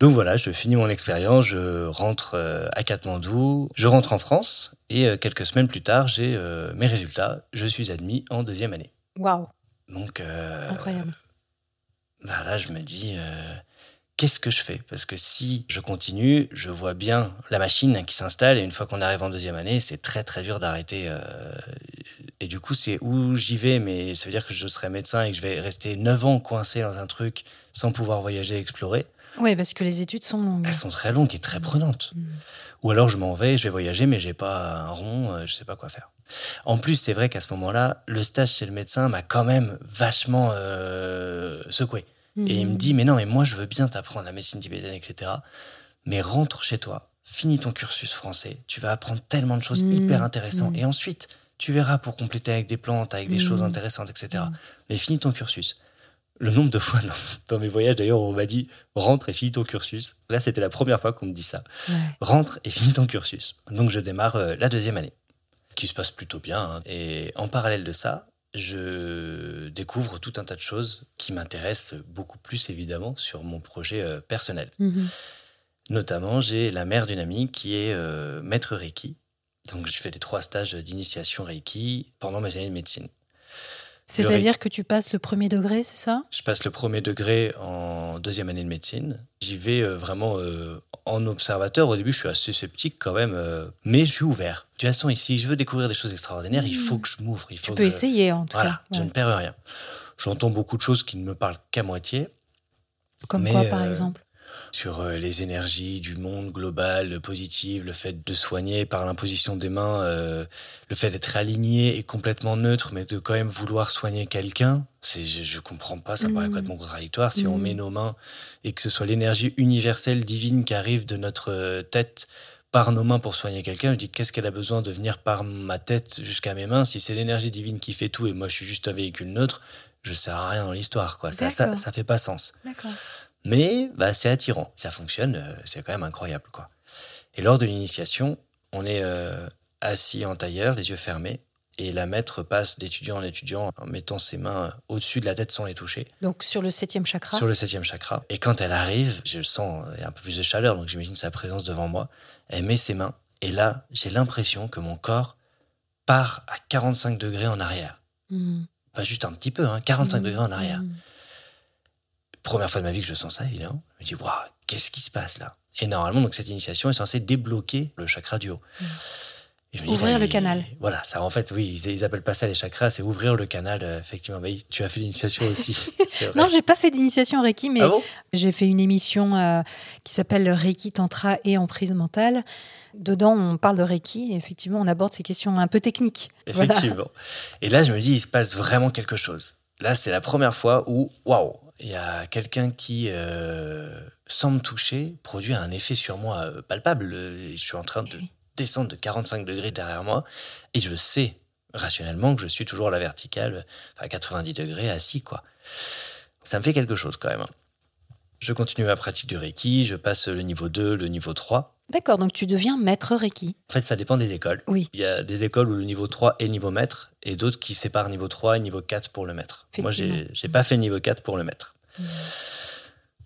Donc voilà, je finis mon expérience, je rentre euh, à Katmandou, je rentre en France et euh, quelques semaines plus tard, j'ai euh, mes résultats. Je suis admis en deuxième année. Waouh, Donc euh, incroyable. bah là, je me dis, euh, qu'est-ce que je fais? Parce que si je continue, je vois bien la machine qui s'installe et une fois qu'on arrive en deuxième année, c'est très très dur d'arrêter. euh, et du coup, c'est où j'y vais, mais ça veut dire que je serai médecin et que je vais rester 9 ans coincé dans un truc sans pouvoir voyager, explorer. Oui, parce que les études sont longues. Elles sont très longues et très prenantes. Mm. Ou alors je m'en vais, je vais voyager, mais j'ai pas un rond, euh, je sais pas quoi faire. En plus, c'est vrai qu'à ce moment-là, le stage chez le médecin m'a quand même vachement euh, secoué. Et il me Mhm. dit, mais non, mais moi je veux bien t'apprendre la médecine tibétaine, etc. Mais rentre chez toi, finis ton cursus français, tu vas apprendre tellement de choses Mhm. hyper intéressantes. Mhm. Et ensuite, tu verras pour compléter avec des plantes, avec des choses intéressantes, etc. Mhm. Mais finis ton cursus. Le nombre de fois dans, dans mes voyages, d'ailleurs, on m'a dit, rentre et finis ton cursus. Là, c'était la première fois qu'on me dit ça Ouais. rentre et finis ton cursus. Donc je démarre euh, la deuxième année, qui se passe plutôt bien. hein. Et en parallèle de ça, je découvre tout un tas de choses qui m'intéressent beaucoup plus évidemment sur mon projet euh, personnel. Mhm. Notamment, j'ai la mère d'une amie qui est euh, maître Reiki. Donc je fais les trois stages d'initiation Reiki pendant mes années de médecine. C'est-à-dire que tu passes le premier degré, c'est ça? Je passe le premier degré en deuxième année de médecine. J'y vais euh, vraiment euh, en observateur. Au début, je suis assez sceptique quand même, euh, mais je suis ouvert. De toute façon, ici, je veux découvrir des choses extraordinaires. Il faut que je m'ouvre. Il faut Tu peux que... essayer, en tout Voilà, cas. je Ouais. ne perds rien. J'entends beaucoup de choses qui ne me parlent qu'à moitié Comme mais, quoi, par euh, exemple? Sur euh, les énergies du monde global, le positif, le fait de soigner par l'imposition des mains, euh, le fait d'être aligné et complètement neutre, mais de quand même vouloir soigner quelqu'un. C'est, je, je comprends pas, ça me paraît complètement contradictoire. Si on Mm. met nos mains et que ce soit l'énergie universelle divine qui arrive de notre euh, tête par nos mains pour soigner quelqu'un, je dis qu'est-ce qu'elle a besoin de venir par ma tête jusqu'à mes mains si c'est l'énergie divine qui fait tout et moi je suis juste un véhicule neutre, je sers à rien dans l'histoire quoi. Ça, ça fait pas sens. D'accord. Mais bah, c'est attirant, ça fonctionne, euh, c'est quand même incroyable quoi. Et lors de l'initiation, on est euh, assis en tailleur, les yeux fermés, et la maître passe d'étudiant en étudiant en mettant ses mains au-dessus de la tête sans les toucher Donc sur le septième chakra? sur le septième chakra. Et quand elle arrive, je sens euh, un peu plus de chaleur, donc j'imagine sa présence devant moi. Elle met ses mains, et là, j'ai l'impression que mon corps part à 45 degrés en arrière. Mhm. Pas juste un petit peu, hein, 45 Mhm. degrés en arrière. Mhm. Première fois de ma vie que je sens ça, évidemment. Je me dis, waouh, qu'est-ce qui se passe là? Et normalement, donc, cette initiation est censée débloquer le chakra du haut. Et je me dis, Mm. Ouvrir le il- canal. Voilà, ça en fait, oui, ils, ils appellent pas ça les chakras, c'est ouvrir le canal, euh, effectivement. Mais tu as fait l'initiation aussi. Non, j'ai pas fait d'initiation Reiki, mais ah bon? j'ai fait une émission euh, qui s'appelle Reiki Tantra et emprise mentale. Dedans, on parle de Reiki et effectivement, on aborde ces questions un peu techniques. Voilà. Effectivement. Et là, je me dis, il se passe vraiment quelque chose. Là, c'est la première fois où, waouh, il y a quelqu'un qui, euh, sans me toucher, produit un effet sur moi euh, palpable. Euh, Je suis en train de descendre de 45 degrés derrière moi et je sais rationnellement que je suis toujours à la verticale, enfin à 90 degrés, assis, quoi. Ça me fait quelque chose quand même. hein. Je continue ma pratique du Reiki, je passe le niveau 2, le niveau 3. D'accord, donc tu deviens maître Reiki. En fait, ça dépend des écoles. Oui. Il y a des écoles où le niveau 3 est niveau maître et d'autres qui séparent niveau 3 et niveau 4 pour le maître. Moi, j'ai j'ai pas fait niveau 4 pour le maître.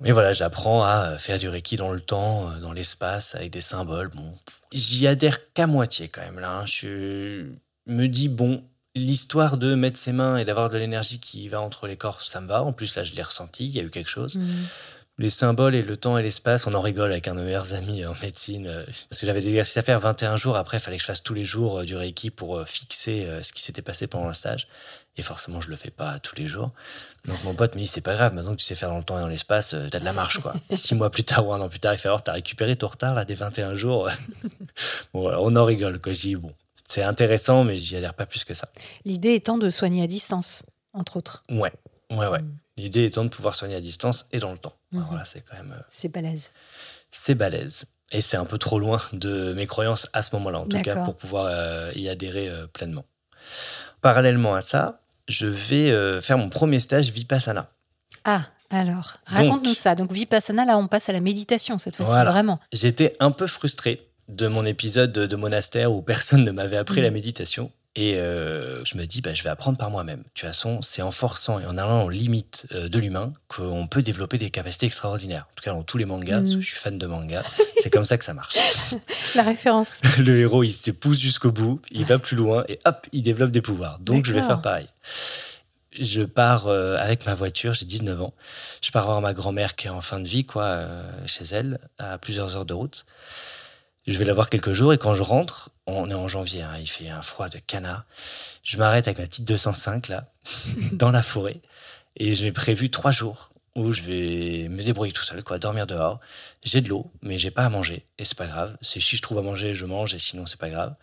Mais voilà, j'apprends à faire du Reiki dans le temps, dans l'espace, avec des symboles. Bon, j'y adhère qu'à moitié quand même là. hein. Je me dis, bon, l'histoire de mettre ses mains et d'avoir de l'énergie qui va entre les corps, ça me va. En plus, là, je l'ai ressenti, il y a eu quelque chose. Mhm. Les symboles et le temps et l'espace, on en rigole avec un de mes meilleurs amis en médecine. euh, Parce que j'avais des exercices à faire 21 jours. Après, il fallait que je fasse tous les jours euh, du Reiki pour euh, fixer ce qui s'était passé pendant le stage. Et forcément, je le fais pas tous les jours. Donc mon pote me dit, c'est pas grave, maintenant que tu sais faire dans le temps et dans l'espace, t'as de la marche, quoi. Six mois plus tard ou un an plus tard, il fait alors, t'as récupéré ton retard, là, des 21 jours. bon, on en rigole, quoi. Je dis, bon, c'est intéressant, mais j'y adhère pas plus que ça. L'idée étant de soigner à distance, entre autres. Ouais, ouais, ouais. Mm. L'idée étant de pouvoir soigner à distance et dans le temps. Mhm. C'est quand même... euh, C'est balèze. c'est balèze. Et c'est un peu trop loin de mes croyances à ce moment-là, en tout cas pour pouvoir euh, y adhérer euh, pleinement. Parallèlement à ça, je vais euh, faire mon premier stage Vipassana. Ah, alors, raconte-nous ça. Donc Vipassana, là, on passe à la méditation cette fois-ci, Voilà. vraiment. J'étais un peu frustré de mon épisode de, monastère où personne ne m'avait appris Mhm. la méditation. Et euh, je me dis, bah, je vais apprendre par moi-même. De toute façon, c'est en forçant et en allant aux limites euh, de l'humain qu'on peut développer des capacités extraordinaires. En tout cas, dans tous les mangas, parce que Mhm. je suis fan de manga, c'est comme ça que ça marche. La référence. le héros, il se pousse jusqu'au bout, il va plus loin et hop, il développe des pouvoirs. Donc, je vais faire pareil. Je pars euh, avec ma voiture, j'ai 19 ans. Je pars voir ma grand-mère qui est en fin de vie, quoi, euh, chez elle, à plusieurs heures de route. Je vais la voir quelques jours et quand je rentre, on est en janvier, hein, il fait un froid de canard. Je m'arrête avec ma petite 205 là, dans la forêt, et j'ai prévu trois jours où je vais me débrouiller tout seul, quoi, dormir dehors. J'ai de l'eau, mais j'ai pas à manger, et c'est pas grave. C'est si je trouve à manger, je mange, et sinon c'est pas grave.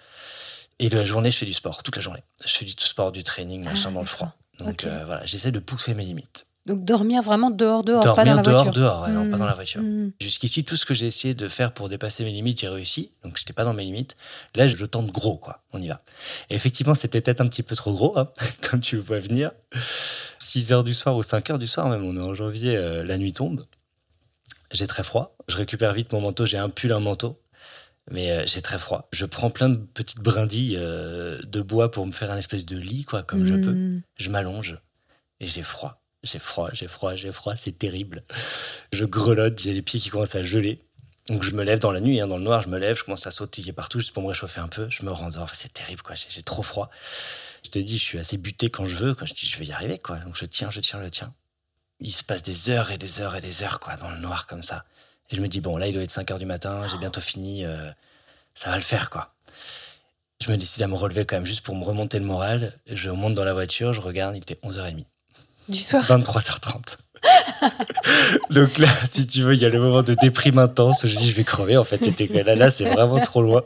Et la journée, je fais du sport, toute la journée. Je fais du sport, du training, machin Ah, dans le froid. Donc euh, voilà, j'essaie de pousser mes limites. Donc dormir vraiment dehors, dehors, pas dans la dehors, voiture. dehors, ouais, non, pas Mhm. dans la voiture. Mhm. Jusqu'ici, tout ce que j'ai essayé de faire pour dépasser mes limites, j'ai réussi. Donc, j'étais pas dans mes limites. Là, je le tente gros, quoi. On y va. Et effectivement, c'était peut-être un petit peu trop gros, hein, comme tu vois venir. 6 heures du soir ou 5 heures du soir, même, on est en janvier, euh, la nuit tombe. J'ai très froid. Je récupère vite mon manteau. J'ai un pull, un manteau. Mais euh, j'ai très froid. Je prends plein de petites brindilles euh, de bois pour me faire un espèce de lit, quoi, comme je peux. Mhm. Je m'allonge et j'ai froid. J'ai froid, j'ai froid, j'ai froid, c'est terrible. Je grelotte, j'ai les pieds qui commencent à geler. Donc je me lève dans la nuit, hein, dans le noir, je me lève, je commence à sautiller partout juste pour me réchauffer un peu. Je me rendors, c'est terrible, quoi. J'ai, trop froid. Je te dis, je suis assez buté quand je veux, quoi. Je dis, je vais y arriver, quoi. Donc je tiens, je tiens, je tiens. Il se passe des heures et des heures et des heures, quoi, dans le noir comme ça. Et je me dis, bon, là, il doit être 5 heures du matin, j'ai bientôt fini, euh, ça va le faire, quoi. Je me décide à me relever quand même juste pour me remonter le moral. Je monte dans la voiture, je regarde, il était 11h30. Du soir. 23h30. Donc là, si tu veux, il y a le moment de déprime intense. Je dis, je vais crever. En fait, c'était là, là, c'est vraiment trop loin.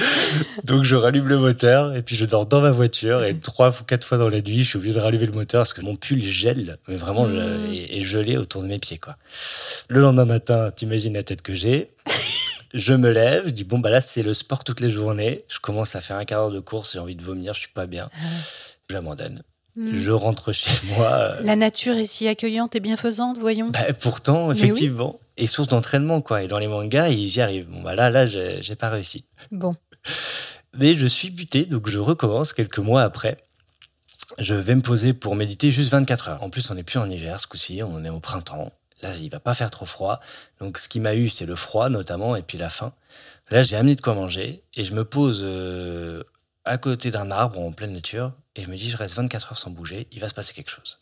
Donc je rallume le moteur et puis je dors dans ma voiture. Et trois ou quatre fois dans la nuit, je suis obligé de rallumer le moteur parce que mon pull gèle, mais vraiment le- Mm. est, est gelé autour de mes pieds. Quoi. Le lendemain matin, t'imagines la tête que j'ai. Je me lève, je dis bon bah là c'est le sport toutes les journées. Je commence à faire un quart d'heure de course, j'ai envie de vomir, je suis pas bien. J'abandonne. Hmm. Je rentre chez moi. euh, La nature est si accueillante et bienfaisante, voyons. bah, pourtant, oui. effectivement. Et source d'entraînement, quoi. Et dans les mangas, ils y arrivent. Bon, bah là, là, j'ai j'ai pas réussi. Bon, Mais je suis buté, donc je recommence quelques mois après. Je vais me poser pour méditer juste 24 heures. En plus, on n'est plus en hiver ce coup-ci, on est au printemps. Là, il va pas faire trop froid. Donc, ce qui m'a eu, c'est le froid notamment, et puis la faim. Là, j'ai amené de quoi manger, et je me pose euh, à côté d'un arbre en pleine nature, et je me dis, je reste 24 heures sans bouger, il va se passer quelque chose.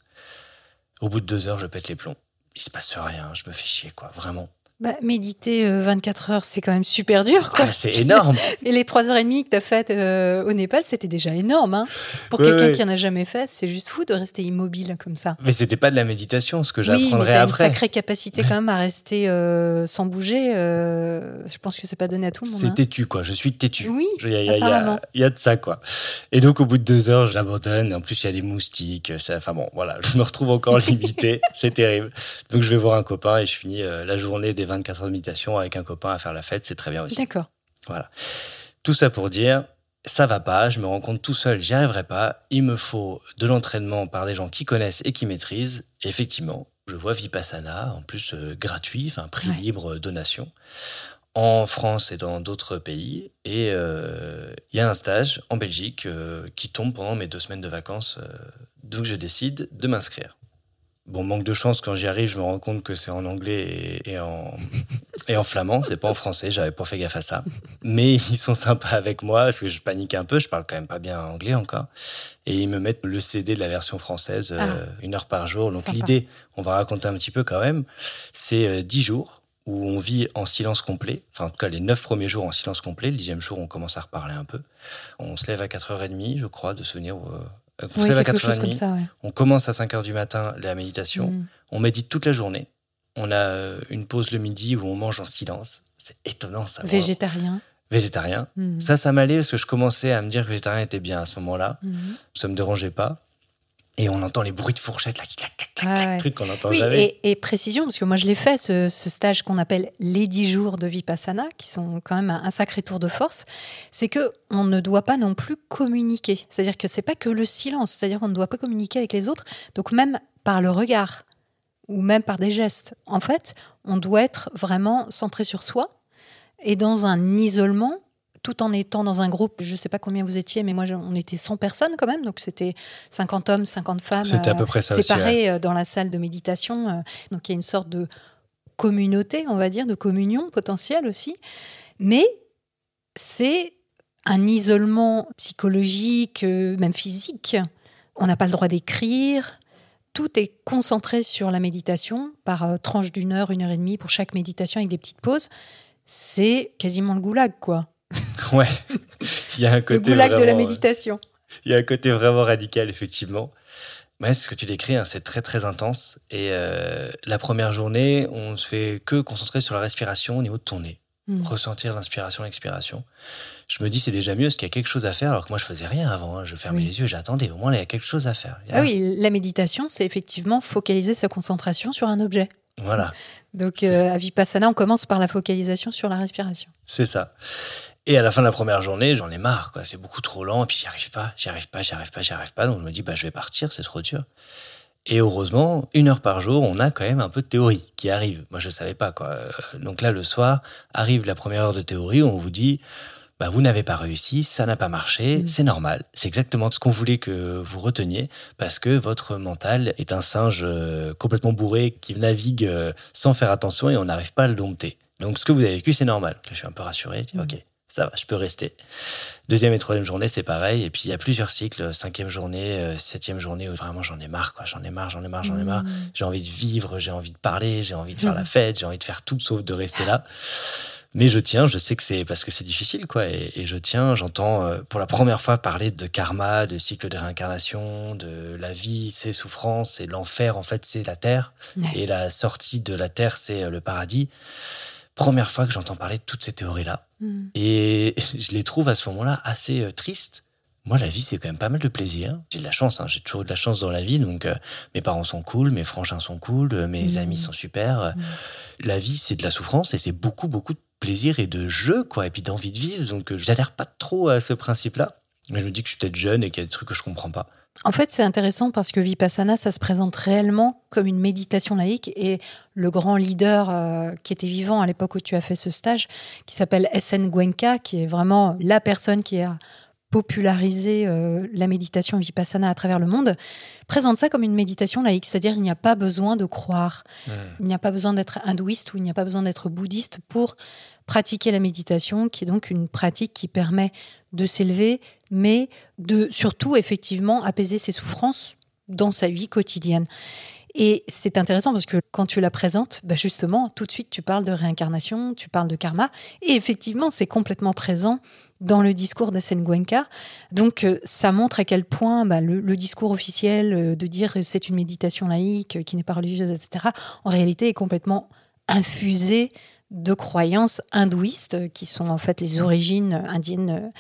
Au bout de deux heures, je pète les plombs. Il se passe rien, je me fais chier, quoi, vraiment. Bah, méditer euh, 24 heures, c'est quand même super dur, quoi. Ah, c'est énorme. Et les 3h30 que tu as faites euh, au Népal, c'était déjà énorme. Hein. Pour Ouais, quelqu'un ouais. qui en a jamais fait, c'est juste fou de rester immobile comme ça. Mais c'était pas de la méditation, ce que Oui, j'apprendrai une après. sacrée capacité quand même à rester euh, sans bouger. euh, je pense que c'est pas donné à tout le monde. C'est hein. têtu, quoi. Je suis têtu. Oui, Il y, a, y y y de ça, quoi. Et donc, au bout de deux heures, je l'abandonne. En plus, il y a des moustiques. ça- Enfin bon, voilà, je me retrouve encore limité. C'est terrible. Donc, je vais voir un copain et je finis euh, la journée des 24 heures de méditation avec un copain à faire la fête. C'est très bien aussi. D'accord. Voilà. Tout ça pour dire, ça va pas, je me rends compte tout seul, j'y arriverai pas. Il me faut de l'entraînement par des gens qui connaissent et qui maîtrisent. Effectivement, je vois Vipassana, en plus euh, gratuit, enfin prix Ouais. libre, euh, donation, en France et dans d'autres pays. Et euh, il y a un stage en Belgique euh, qui tombe pendant mes deux semaines de vacances. donc je décide de m'inscrire. Bon, manque de chance, quand j'y arrive, je me rends compte que c'est en anglais et, et en, et en flamand, c'est pas en français, j'avais pas fait gaffe à ça. Mais ils sont sympas avec moi parce que je panique un peu, je parle quand même pas bien anglais encore. Et ils me mettent le CD de la version française, euh, Ah. une heure par jour. Donc l'idée, on va raconter un petit peu quand même, c'est euh, 10 jours où on vit en silence complet. Enfin, en tout cas, les 9 premiers jours en silence complet. Le dixième jour, on commence à reparler un peu. On se lève à 4h30, je crois, de souvenir. Euh, on se Oui, lève à quelque chose 4h30. comme ça, ouais. On commence à 5h du matin la méditation. Mm. On médite toute la journée. On a euh, une pause le midi où on mange en silence. C'est étonnant ça. Végétarien. Végétarien. Mm. Ça, ça m'allait parce que je commençais à me dire que végétarien était bien à ce moment-là. Mhm. Ça me dérangeait pas. Et on entend les bruits de fourchette, là, clac, clac, clac, Ouais, clac, ouais. truc qu'on n'entend Oui, jamais. et, et précision, parce que moi je l'ai fait, ce, ce stage qu'on appelle les 10 jours de Vipassana, qui sont quand même un, un sacré tour de force, c'est que on ne doit pas non plus communiquer. C'est-à-dire que c'est pas que le silence, c'est-à-dire qu'on ne doit pas communiquer avec les autres, donc même par le regard ou même par des gestes. En fait, on doit être vraiment centré sur soi et dans un isolement tout en étant dans un groupe, je ne sais pas combien vous étiez, mais moi, on était 100 personnes quand même, donc c'était 50 hommes, 50 femmes. C'était à euh, peu près ça aussi. ouais. séparés euh, dans la salle de méditation. euh, Donc il y a une sorte de communauté, on va dire, de communion potentielle aussi. Mais c'est un isolement psychologique, même physique. On n'a pas le droit d'écrire. Tout est concentré sur la méditation par tranche d'une heure, une heure et demie pour chaque méditation avec des petites pauses. C'est quasiment le goulag, quoi. Ouais. Il y a un Le côté goulag de la vraiment, euh, méditation. Il y a un côté vraiment radical, effectivement. Mais ce que tu décris, hein, c'est très très intense. Et euh, la première journée, on se fait que concentrer sur la respiration au niveau de ton nez. Mm. Ressentir l'inspiration, l'expiration. Je me dis, c'est déjà mieux parce qu'il y a quelque chose à faire, alors que moi, je faisais rien avant. hein. Je fermais Oui. les yeux, j'attendais. Au moins, là, il y a quelque chose à faire. A- Ah oui, la méditation, c'est effectivement focaliser sa concentration sur un objet. Voilà, Donc euh, à Vipassana, on commence par la focalisation sur la respiration. c'est ça. Et à la fin de la première journée, j'en ai marre, quoi. C'est beaucoup trop lent, et puis j'y arrive pas, j'y arrive pas, j'y arrive pas, j'y arrive pas. Donc je me dis, bah, je vais partir, c'est trop dur. Et heureusement, une heure par jour, on a quand même un peu de théorie qui arrive. Moi, je savais pas, quoi. Donc là, le soir, arrive la première heure de théorie, on vous dit, bah, vous n'avez pas réussi, ça n'a pas marché, Mm. c'est normal. C'est exactement ce qu'on voulait que vous reteniez, parce que votre mental est un singe euh, complètement bourré qui navigue euh, sans faire attention et on n'arrive pas à le dompter. Donc ce que vous avez vécu, c'est normal. Là, je suis un peu rassuré, je dis, Mm. ok, ça va, je peux rester. Deuxième et troisième journée, c'est pareil. Et puis il y a plusieurs cycles. Cinquième journée, euh, septième journée, où vraiment j'en ai marre, quoi. J'en ai marre, j'en ai marre, j'en ai marre. J'ai envie de vivre, j'ai envie de parler, j'ai envie de faire la fête, j'ai envie de faire tout sauf de rester là. Mais je tiens, je sais que c'est parce que c'est difficile, quoi. Et, et je tiens, j'entends euh, pour la première fois parler de karma, de cycle de réincarnation, de la vie, c'est souffrance, et l'enfer, en fait, c'est la terre. Ouais. Et la sortie de la terre, c'est euh, le paradis. Première fois que j'entends parler de toutes ces théories-là. Mm. Et je les trouve à ce moment-là assez euh, tristes. Moi, la vie, c'est quand même pas mal de plaisir. J'ai de la chance, hein, j'ai toujours eu de la chance dans la vie. Donc, euh, mes parents sont cool, mes frangins sont cool, euh, mes Mhm. amis sont super. Euh, La vie, c'est de la souffrance et c'est beaucoup, beaucoup de plaisir et de jeu, quoi, et puis d'envie de vivre. Donc, j'adhère pas trop à ce principe-là. Mais je me dis que je suis peut-être jeune et qu'il y a des trucs que je comprends pas. En fait, c'est intéressant parce que Vipassana, ça se présente réellement comme une méditation laïque et le grand leader euh, qui était vivant à l'époque où tu as fait ce stage, qui s'appelle S.N. Gwenka, qui est vraiment la personne qui a popularisé euh, la méditation Vipassana à travers le monde, présente ça comme une méditation laïque, c'est-à-dire il n'y a pas besoin de croire, il n'y a pas besoin d'être hindouiste ou il n'y a pas besoin d'être bouddhiste pour pratiquer la méditation, qui est donc une pratique qui permet de s'élever, mais de surtout effectivement apaiser ses souffrances dans sa vie quotidienne. Et c'est intéressant parce que quand tu la présentes, bah justement, tout de suite, tu parles de réincarnation, tu parles de karma. Et effectivement, c'est complètement présent dans le discours d'Asen Gwenka. Donc, euh, ça montre à quel point bah, le, le, discours officiel euh, de dire c'est une méditation laïque euh, qui n'est pas religieuse, etc., en réalité est complètement infusé de croyances hindouistes qui sont en fait les origines indiennes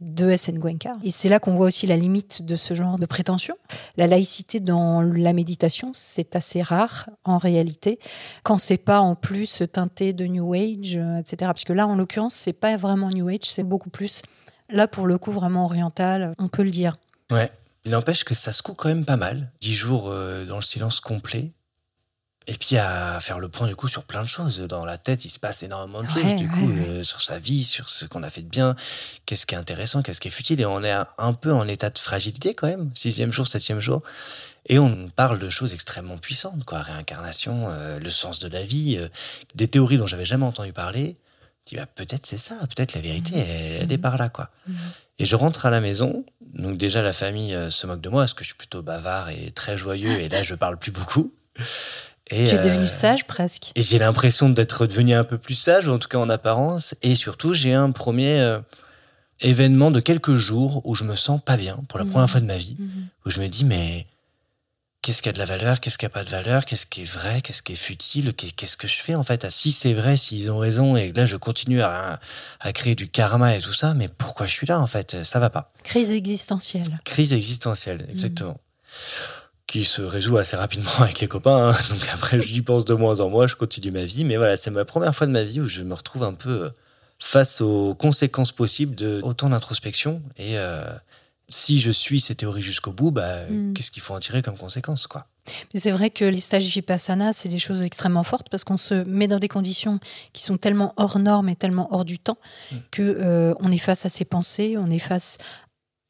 de SN. Et c'est là qu'on voit aussi la limite de ce genre de prétention. La laïcité dans la méditation, c'est assez rare en réalité, quand c'est pas en plus teinté de New Age, etc. Parce que là, en l'occurrence, c'est pas vraiment New Age, c'est beaucoup plus, là pour le coup, vraiment oriental, on peut le dire. Ouais. Il n'empêche que ça se coud quand même pas mal. Dix jours euh, dans le silence complet, et puis à faire le point du coup sur plein de choses. Dans la tête, il se passe énormément de choses du coup euh, sur sa vie, sur ce qu'on a fait de bien, qu'est-ce qui est intéressant, qu'est-ce qui est futile. Et on est un peu en état de fragilité quand même, sixième jour, septième jour. Et on parle de choses extrêmement puissantes, quoi, réincarnation, euh, le sens de la vie, euh, des théories dont j'avais jamais entendu parler. Tu bah, peut-être c'est ça, peut-être la vérité, mmh. elle, est mmh. par là, quoi. Mmh. Et je rentre à la maison, donc déjà la famille se moque de moi parce que je suis plutôt bavard et très joyeux, et là je parle plus beaucoup. Et, tu es devenu euh, sage presque. Et j'ai l'impression d'être devenu un peu plus sage, en tout cas en apparence. Et surtout, j'ai un premier euh, événement de quelques jours où je me sens pas bien pour la mhm. première fois de ma vie, mhm. où je me dis mais qu'est-ce qui a de la valeur, qu'est-ce qui a pas de valeur, qu'est-ce qui est vrai, qu'est-ce qui est futile, qu'est-ce que je fais en fait? Si c'est vrai, s'ils ont raison et là je continue à, à créer du karma et tout ça, mais pourquoi je suis là en fait? Ça va pas. Crise existentielle. Crise existentielle, exactement. Mhm qui se résout assez rapidement avec les copains. Hein. Donc après, j'y pense de moins en moins, je continue ma vie. Mais voilà, c'est ma première fois de ma vie où je me retrouve un peu euh, face aux conséquences possibles de autant d'introspection. Et euh, si je suis ces théories jusqu'au bout, bah, mm. qu'est-ce qu'il faut en tirer comme conséquence quoi? C'est vrai que les stages Vipassana, c'est des choses extrêmement fortes parce qu'on se met dans des conditions qui sont tellement hors normes et tellement hors du temps mm. que euh, on est face à ses pensées, on est face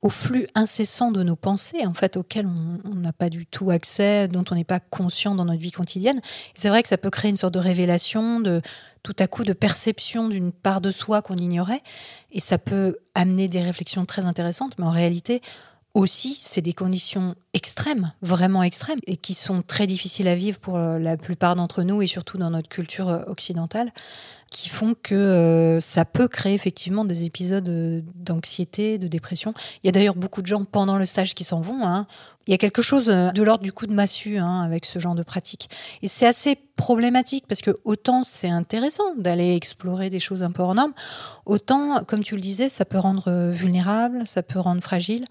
au flux incessant de nos pensées, en fait, auxquelles on n'a pas du tout accès, dont on n'est pas conscient dans notre vie quotidienne. C'est vrai que ça peut créer une sorte de révélation, de tout à coup de perception d'une part de soi qu'on ignorait, et ça peut amener des réflexions très intéressantes, mais en réalité, aussi, c'est des conditions extrêmes, vraiment extrêmes, et qui sont très difficiles à vivre pour la plupart d'entre nous, et surtout dans notre culture occidentale qui font que euh, ça peut créer effectivement des épisodes euh, d'anxiété, de dépression. Il y a d'ailleurs beaucoup de gens pendant le stage qui s'en vont. Hein. Il y a quelque chose euh, de l'ordre du coup de massue hein, avec ce genre de pratique. Et c'est assez problématique parce que autant c'est intéressant d'aller explorer des choses un peu hors normes, autant, comme tu le disais, ça peut rendre vulnérable, ça peut rendre fragile.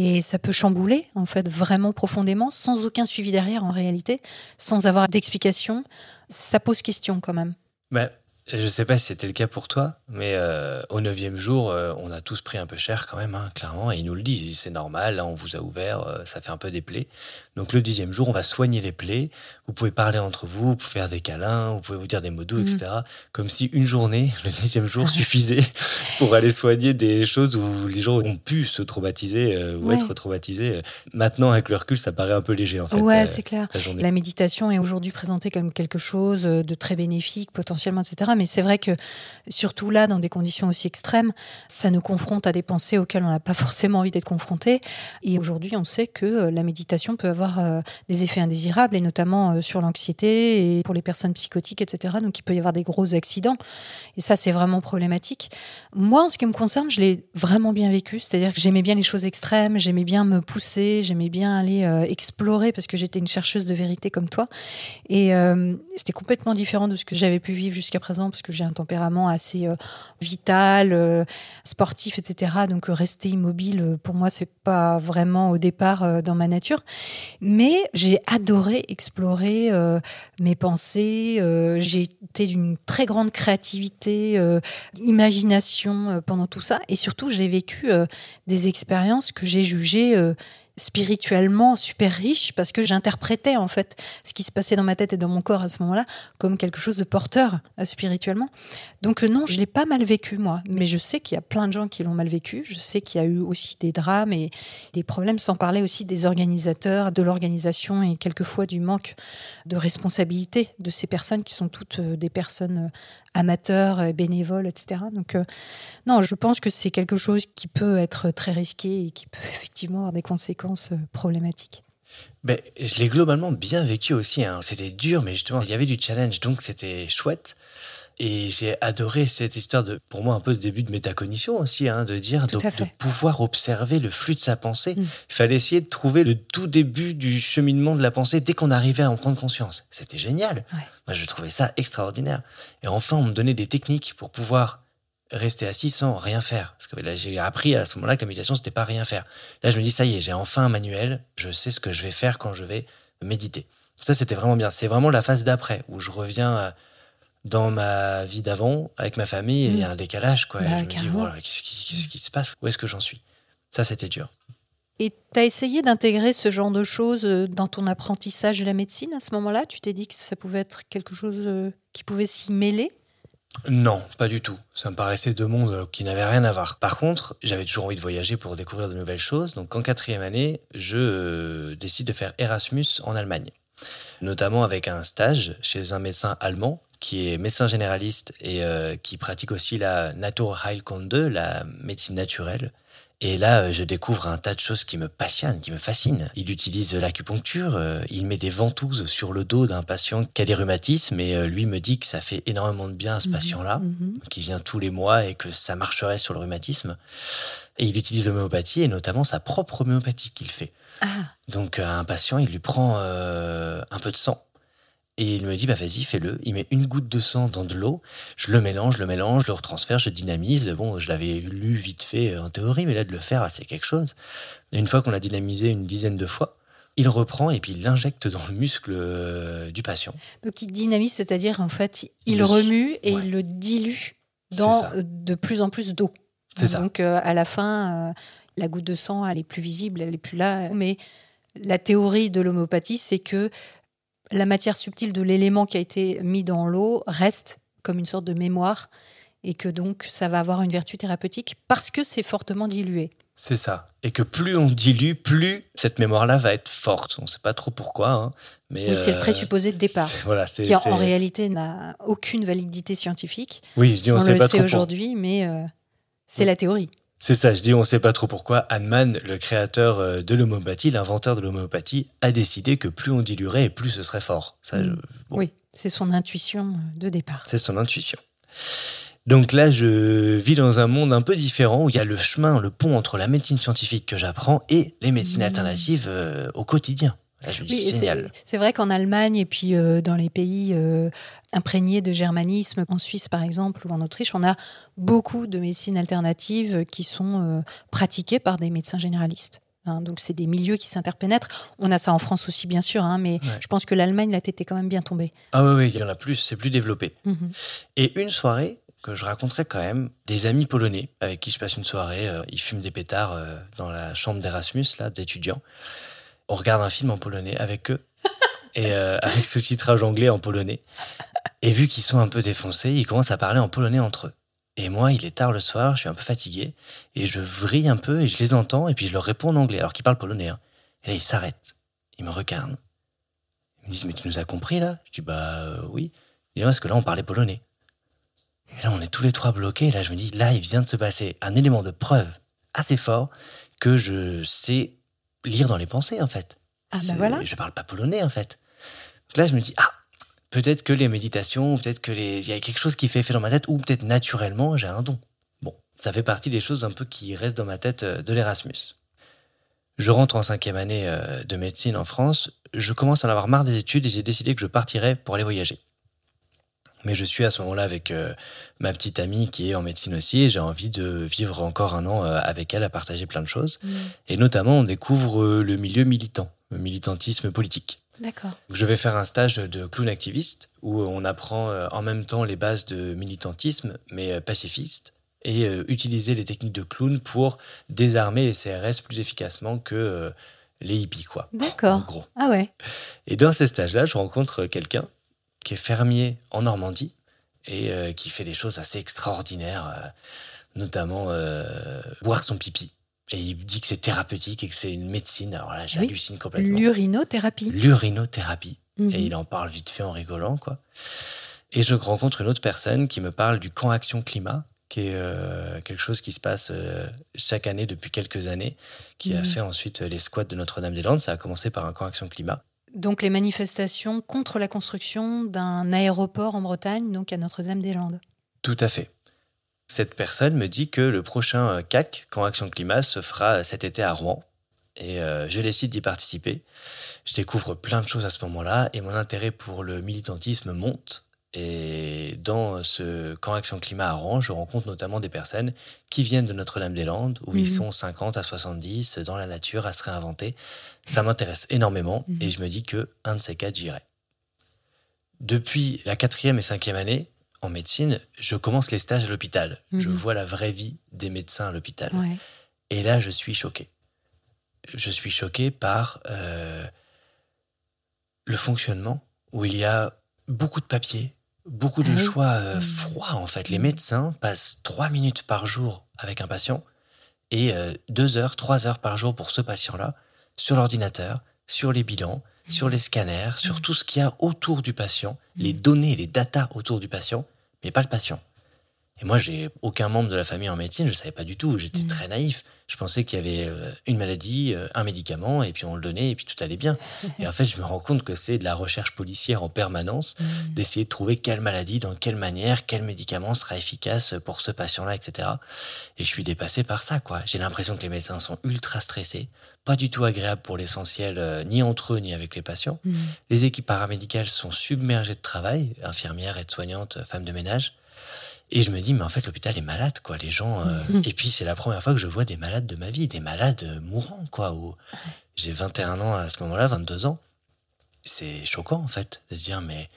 Et ça peut chambouler, en fait, vraiment profondément, sans aucun suivi derrière, en réalité, sans avoir d'explication. Ça pose question quand même. Mais je sais pas si c'était le cas pour toi, mais euh, au neuvième jour, euh, on a tous pris un peu cher quand même, hein, clairement, et ils nous le disent, c'est normal, là on vous a ouvert, euh, ça fait un peu des plaies. Donc le dixième jour, on va soigner les plaies, vous pouvez parler entre vous, vous pouvez faire des câlins, vous pouvez vous dire des mots doux, etc. Mm. Comme si une journée, le dixième jour, suffisait pour aller soigner des choses où les gens ont pu se traumatiser ou être traumatisés. Maintenant, avec le recul, ça paraît un peu léger en fait. Ouais, c'est clair. La, la méditation est aujourd'hui présentée comme quelque chose de très bénéfique potentiellement, etc mais c'est vrai que surtout là, dans des conditions aussi extrêmes, ça nous confronte à des pensées auxquelles on n'a pas forcément envie d'être confronté. Et aujourd'hui, on sait que euh, la méditation peut avoir euh, des effets indésirables, et notamment euh, sur l'anxiété et pour les personnes psychotiques, etc. Donc il peut y avoir des gros accidents. Et ça, c'est vraiment problématique. Moi, en ce qui me concerne, je l'ai vraiment bien vécu. C'est-à-dire que j'aimais bien les choses extrêmes, j'aimais bien me pousser, j'aimais bien aller explorer parce que j'étais une chercheuse de vérité comme toi. Et c'était complètement différent de ce que j'avais pu vivre jusqu'à présent parce que j'ai un tempérament assez euh, vital, euh, sportif, etc. Donc rester immobile, pour moi, c'est pas vraiment au départ dans ma nature. Mais j'ai adoré explorer mes pensées. j'ai été d'une très grande créativité, imagination pendant tout ça. Et surtout, j'ai vécu des expériences que j'ai jugées spirituellement super riche parce que j'interprétais en fait ce qui se passait dans ma tête et dans mon corps à ce moment-là comme quelque chose de porteur euh, spirituellement. Donc euh, non, je l'ai pas mal vécu moi, mais je sais qu'il y a plein de gens qui l'ont mal vécu. Je sais qu'il y a eu aussi des drames et des problèmes, sans parler aussi des organisateurs, de l'organisation et quelquefois du manque de responsabilité de ces personnes qui sont toutes euh, des personnes amateurs, euh, bénévoles, etc. Donc, euh, non, je pense que c'est quelque chose qui peut être très risqué et qui peut effectivement avoir des conséquences euh, problématiques. Ben, je l'ai globalement bien vécu aussi. Hein. C'était dur, mais justement, il y avait du challenge, donc c'était chouette. Et j'ai adoré cette histoire de, pour moi, un peu le début de métacognition aussi, hein, de dire, de, pouvoir observer le flux de sa pensée. Mm. Il fallait essayer de trouver le tout début du cheminement de la pensée dès qu'on arrivait à en prendre conscience. C'était génial. Moi, je trouvais ça extraordinaire. Et enfin, on me donnait des techniques pour pouvoir rester assis sans rien faire. Parce que là, j'ai appris à ce moment-là que la méditation, c'était pas rien faire. Là, je me dis, ça y est, j'ai enfin un manuel. Je sais ce que je vais faire quand je vais méditer. Ça, c'était vraiment bien. C'est vraiment la phase d'après où je reviens à dans ma vie d'avant, avec ma famille, et il y a un décalage. Quoi. Bah, je me dis, voilà, qu'est-ce qui, se passe? Où est-ce que j'en suis? Ça, c'était dur. Et tu as essayé d'intégrer ce genre de choses euh, dans ton apprentissage de la médecine à ce moment-là? Tu t'es dit que ça pouvait être quelque chose euh, qui pouvait s'y mêler? Non, pas du tout. Ça me paraissait deux mondes euh, qui n'avaient rien à voir. Par contre, j'avais toujours envie de voyager pour découvrir de nouvelles choses. Donc en quatrième année, je décide de faire Erasmus en Allemagne. Notamment avec un stage chez un médecin allemand qui est médecin généraliste et euh, qui pratique aussi la Naturheilkunde, la médecine naturelle. Et là, euh, je découvre un tas de choses qui me passionnent, qui me fascinent. Il utilise l'acupuncture, euh, il met des ventouses sur le dos d'un patient qui a des rhumatismes et lui me dit que ça fait énormément de bien à ce mhm. patient-là, mhm. qui vient tous les mois et que ça marcherait sur le rhumatisme. Et il utilise l'homéopathie et notamment sa propre homéopathie qu'il fait. Ah. Donc un patient, il lui prend un peu de sang et il me dit, bah vas-y, fais-le. Il met une goutte de sang dans de l'eau, je le mélange, je le mélange, je le retransfère, je dynamise. Bon, je l'avais lu vite fait euh, en théorie, mais là, de le faire, ah, c'est quelque chose. Et une fois qu'on l'a dynamisé une dizaine de fois, il reprend et puis il l'injecte dans le muscle euh, du patient. Donc il dynamise, c'est-à-dire en fait, il remue et il le dilue dans de plus en plus d'eau. C'est ça. Donc euh, à la fin, la goutte de sang, elle est plus visible, elle est plus là. Mais la théorie de l'homéopathie, c'est que la matière subtile de l'élément qui a été mis dans l'eau reste comme une sorte de mémoire et que donc ça va avoir une vertu thérapeutique parce que c'est fortement dilué. C'est ça. Et que plus on dilue, plus cette mémoire-là va être forte. On ne sait pas trop pourquoi. Hein, mais oui, c'est le euh, présupposé de départ. Voilà, qui en, réalité n'a aucune validité scientifique. Oui, je dis on, ne sait le pas sait aujourd'hui, mais euh, c'est la théorie. C'est ça, je dis, on ne sait pas trop pourquoi. Hahnemann, le créateur euh, de l'homéopathie, l'inventeur de l'homéopathie, a décidé que plus on diluerait et plus ce serait fort. Mm. Oui, c'est son intuition de départ. C'est son intuition. Donc là, je vis dans un monde un peu différent où il y a le chemin, le pont entre la médecine scientifique que j'apprends et les médecines mm. alternatives euh, au quotidien. C'est vrai qu'en Allemagne et puis euh, dans les pays euh, imprégnés de germanisme, en Suisse par exemple ou en Autriche, on a beaucoup de médecines alternatives qui sont euh, pratiquées par des médecins généralistes. Hein. donc c'est des milieux qui s'interpénètrent. On a ça en France aussi bien sûr, hein, mais je pense que l'Allemagne la tête est quand même bien tombée. Ah oui, oui, il y en a plus, c'est plus développé. Mhm. Et une soirée que je raconterai quand même des amis polonais avec qui je passe une soirée, ils fument des pétards dans la chambre d'Erasmus là d'étudiants on regarde un film en polonais avec eux et euh, avec sous-titrage anglais en polonais. Et vu qu'ils sont un peu défoncés, ils commencent à parler en polonais entre eux. Et moi, il est tard le soir, je suis un peu fatigué, et je vrille un peu et je les entends, et puis je leur réponds en anglais, alors qu'ils parlent polonais. Hein. Et là, ils s'arrêtent, ils me regardent. Ils me disent, mais tu nous as compris là? Je dis, bah euh, oui. Et parce que là, on parlait polonais. Et là, on est tous les trois bloqués, et là, je me dis, là, il vient de se passer un élément de preuve assez fort que je sais lire dans les pensées, en fait. Ah bah voilà. Je parle pas polonais, en fait. là, je me dis, ah, peut-être que les méditations, peut-être que les... il y a quelque chose qui fait effet dans ma tête, ou peut-être naturellement, j'ai un don. Bon, ça fait partie des choses un peu qui restent dans ma tête euh, de l'Erasmus. Je rentre en cinquième année euh, de médecine en France, je commence à en avoir marre des études et j'ai décidé que je partirais pour aller voyager. Mais je suis à ce moment-là avec euh, ma petite amie qui est en médecine aussi et j'ai envie de vivre encore un an euh, avec elle à partager plein de choses. Mm. Et notamment, on découvre euh, le milieu militant, le militantisme politique. D'accord. Je vais faire un stage de clown activiste où on apprend en même temps les bases de militantisme, mais pacifiste, et utiliser les techniques de clown pour désarmer les CRS plus efficacement que les hippies, quoi. En D'accord. gros. Ah ouais. Et dans ces stages-là, je rencontre quelqu'un qui est fermier en Normandie et euh, qui fait des choses assez extraordinaires, euh, notamment euh, boire son pipi. Et il dit que c'est thérapeutique et que c'est une médecine. Alors là, Oui. j'hallucine complètement. L'urinothérapie. L'urinothérapie. Mhm. Et il en parle vite fait en rigolant, quoi. Et je rencontre une autre personne qui me parle du camp Action Climat, qui est euh, quelque chose qui se passe euh, chaque année depuis quelques années, qui a Mhm. fait ensuite les squats de Notre-Dame-des-Landes. Ça a commencé par un camp Action Climat. Donc les manifestations contre la construction d'un aéroport en Bretagne, donc à Notre-Dame-des-Landes. Tout à fait. Cette personne me dit que le prochain euh, CAC, Camp Action Climat, se fera cet été à Rouen. Et euh, je décide d'y participer. Je découvre plein de choses à ce moment-là et mon intérêt pour le militantisme monte. Et dans ce camp Action Climat à Rouen, je rencontre notamment des personnes qui viennent de Notre-Dame-des-Landes, où ils Mhm. sont 50 à 70 dans la nature à se réinventer. Ça m'intéresse énormément Mhm. et je me dis que un de ces quatre, j'irai. Depuis la quatrième et cinquième année, en médecine, je commence les stages à l'hôpital. Je Mhm. vois la vraie vie des médecins à l'hôpital. Ouais. Et là, je suis choqué. Je suis choqué par euh, le fonctionnement où il y a beaucoup de papiers, beaucoup de Ah choix euh, Mhm. froids en fait. Les médecins passent trois minutes par jour avec un patient et euh, deux heures, trois heures par jour pour ce patient-là sur l'ordinateur, sur les bilans, sur les scanners, sur Mhm. tout ce qu'il y a autour du patient, les données, les datas autour du patient, mais pas le patient. Et moi, j'ai aucun membre de la famille en médecine, je ne savais pas du tout, j'étais Mhm. très naïf. Je pensais qu'il y avait euh, une maladie, euh, un médicament, et puis on le donnait, et puis tout allait bien. Et en fait, je me rends compte que c'est de la recherche policière en permanence, Mhm. d'essayer de trouver quelle maladie, dans quelle manière, quel médicament sera efficace pour ce patient-là, etc. Et je suis dépassé par ça, quoi. J'ai l'impression que les médecins sont ultra stressés, pas du tout agréables pour l'essentiel, euh, ni entre eux, ni avec les patients. Mhm. Les équipes paramédicales sont submergées de travail, infirmières, aides-soignantes, femmes de ménage. Et je me dis, mais en fait, l'hôpital est malade, quoi. Les gens. euh, Mhm. Et puis, c'est la première fois que je vois des malades de ma vie, des malades euh, mourants, quoi. où J'ai 21 ans à ce moment-là, 22 ans. C'est choquant, en fait, de dire, mais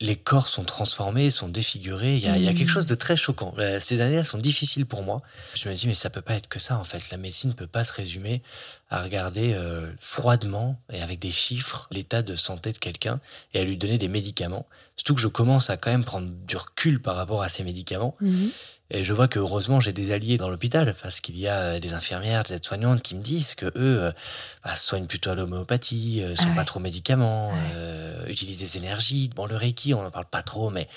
les corps sont transformés, sont défigurés. Il y a, il y a quelque Mhm. chose de très choquant. Euh, Ces années-là sont difficiles pour moi. Je me dis, mais ça peut pas être que ça, en fait. La médecine ne peut pas se résumer à regarder euh, froidement et avec des chiffres l'état de santé de quelqu'un et à lui donner des médicaments. Surtout que je commence à quand même prendre du recul par rapport à ces médicaments. Mhm. Et je vois que heureusement j'ai des alliés dans l'hôpital parce qu'il y a euh, des infirmières, des aides-soignantes qui me disent que eux euh, bah, soignent plutôt à l'homéopathie, euh, sont Ah ouais. pas trop médicaments, euh, utilisent des énergies. Bon, le Reiki, on n'en parle pas trop, mais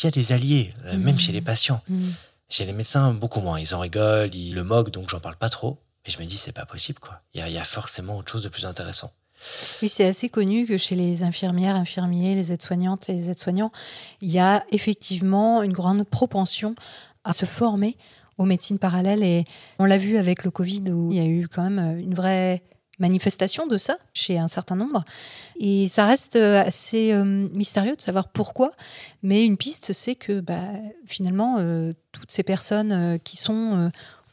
il y a des alliés, Mhm. même chez les patients. Mhm. Chez les médecins, beaucoup moins. Ils en rigolent, ils le moquent, donc j'en parle pas trop. Mais je me dis, c'est pas possible, quoi. Il y a, il y a forcément autre chose de plus intéressant. Oui, c'est assez connu que chez les infirmières, infirmiers, les aides-soignantes et les aides-soignants, il y a effectivement une grande propension à se former aux médecines parallèles. Et on l'a vu avec le Covid où il y a eu quand même une vraie manifestation de ça chez un certain nombre. Et ça reste assez euh, mystérieux de savoir pourquoi. Mais une piste, c'est que bah, finalement, euh, toutes ces personnes euh, qui sont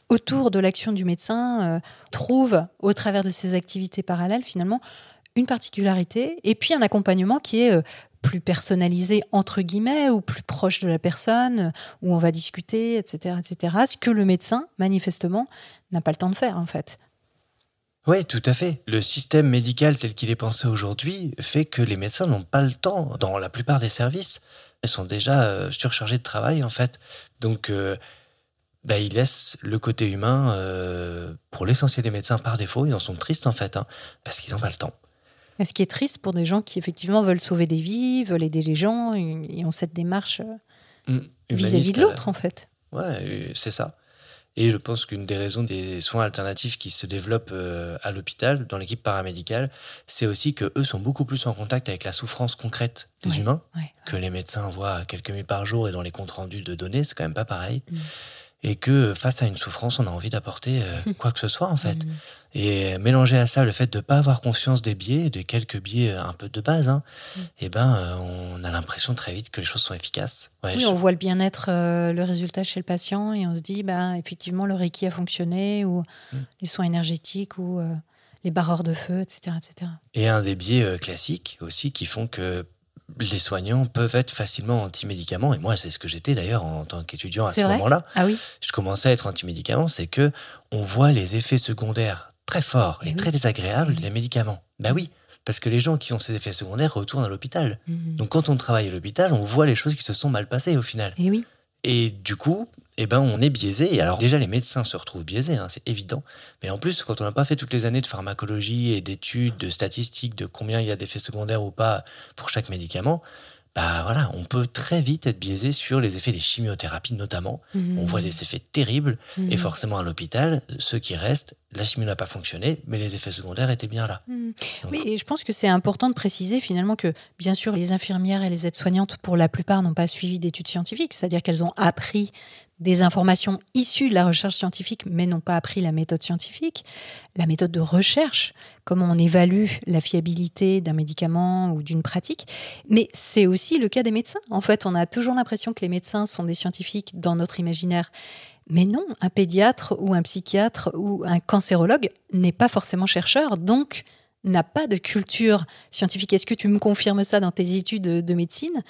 autour de l'action du médecin euh, trouvent, au travers de ces activités parallèles, finalement, une particularité et puis un accompagnement qui est euh, plus personnalisé entre guillemets ou plus proche de la personne où on va discuter etc etc ce que le médecin manifestement n'a pas le temps de faire en fait Oui, tout à fait. Le système médical tel qu'il est pensé aujourd'hui fait que les médecins n'ont pas le temps. Dans la plupart des services, ils sont déjà euh, surchargés de travail, en fait. Donc, bah, ils laissent le côté humain, euh, pour l'essentiel des médecins, par défaut. Ils en sont tristes, en fait, hein, parce qu'ils n'ont pas le temps. Et ce qui est triste pour des gens qui effectivement veulent sauver des vies veulent aider les gens et ont cette démarche euh, Mm. vis-à-vis de l'autre en fait Ouais, euh, c'est ça. Et je pense qu'une des raisons des soins alternatifs qui se développent à l'hôpital, dans l'équipe paramédicale, c'est aussi que eux sont beaucoup plus en contact avec la souffrance concrète des Ouais, humains ouais. que les médecins voient quelques minutes par jour et dans les comptes rendus de données, c'est quand même pas pareil. Mm. Et que face à une souffrance, on a envie d'apporter euh, quoi que ce soit en fait. Et mélanger à ça le fait de ne pas avoir conscience des biais, des quelques biais euh, un peu de base, hein, et eh ben, euh, on a l'impression très vite que les choses sont efficaces. oui, on voit le bien-être, le résultat chez le patient, et on se dit, bah, effectivement, le Reiki a fonctionné, ou les soins énergétiques, ou les barreurs de feu, etc., etc. Et un des biais classiques aussi qui font que les soignants peuvent être facilement anti-médicaments. Et moi, c'est ce que j'étais d'ailleurs en tant qu'étudiant à ce moment-là. Ah oui. Je commençais à être anti-médicaments, c'est que on voit les effets secondaires très forts et, très désagréables des médicaments. Ben oui, parce que les gens qui ont ces effets secondaires retournent à l'hôpital. Mhm. Donc quand on travaille à l'hôpital, on voit les choses qui se sont mal passées au final. Et oui. Et du coup, eh ben, on est biaisé. Et alors déjà, les médecins se retrouvent biaisés, hein, c'est évident. Mais en plus, quand on n'a pas fait toutes les années de pharmacologie et d'études, de statistiques, de combien il y a d'effets secondaires ou pas pour chaque médicament, bah voilà, on peut très vite être biaisé sur les effets des chimiothérapies notamment. Mmh. On voit des effets terribles mmh. et forcément à l'hôpital, ceux qui restent, la chimie n'a pas fonctionné, mais les effets secondaires étaient bien là. Mmh. Oui, et je pense que c'est important de préciser finalement que bien sûr les infirmières et les aides-soignantes pour la plupart n'ont pas suivi d'études scientifiques, c'est-à-dire qu'elles ont appris des informations issues de la recherche scientifique, mais n'ont pas appris la méthode scientifique, la méthode de recherche, comment on évalue la fiabilité d'un médicament ou d'une pratique. Mais c'est aussi le cas des médecins. En fait, on a toujours l'impression que les médecins sont des scientifiques dans notre imaginaire. Mais non, un pédiatre ou un psychiatre ou un cancérologue n'est pas forcément chercheur, donc n'a pas de culture scientifique. Est-ce que tu me confirmes ça dans tes études de médecine?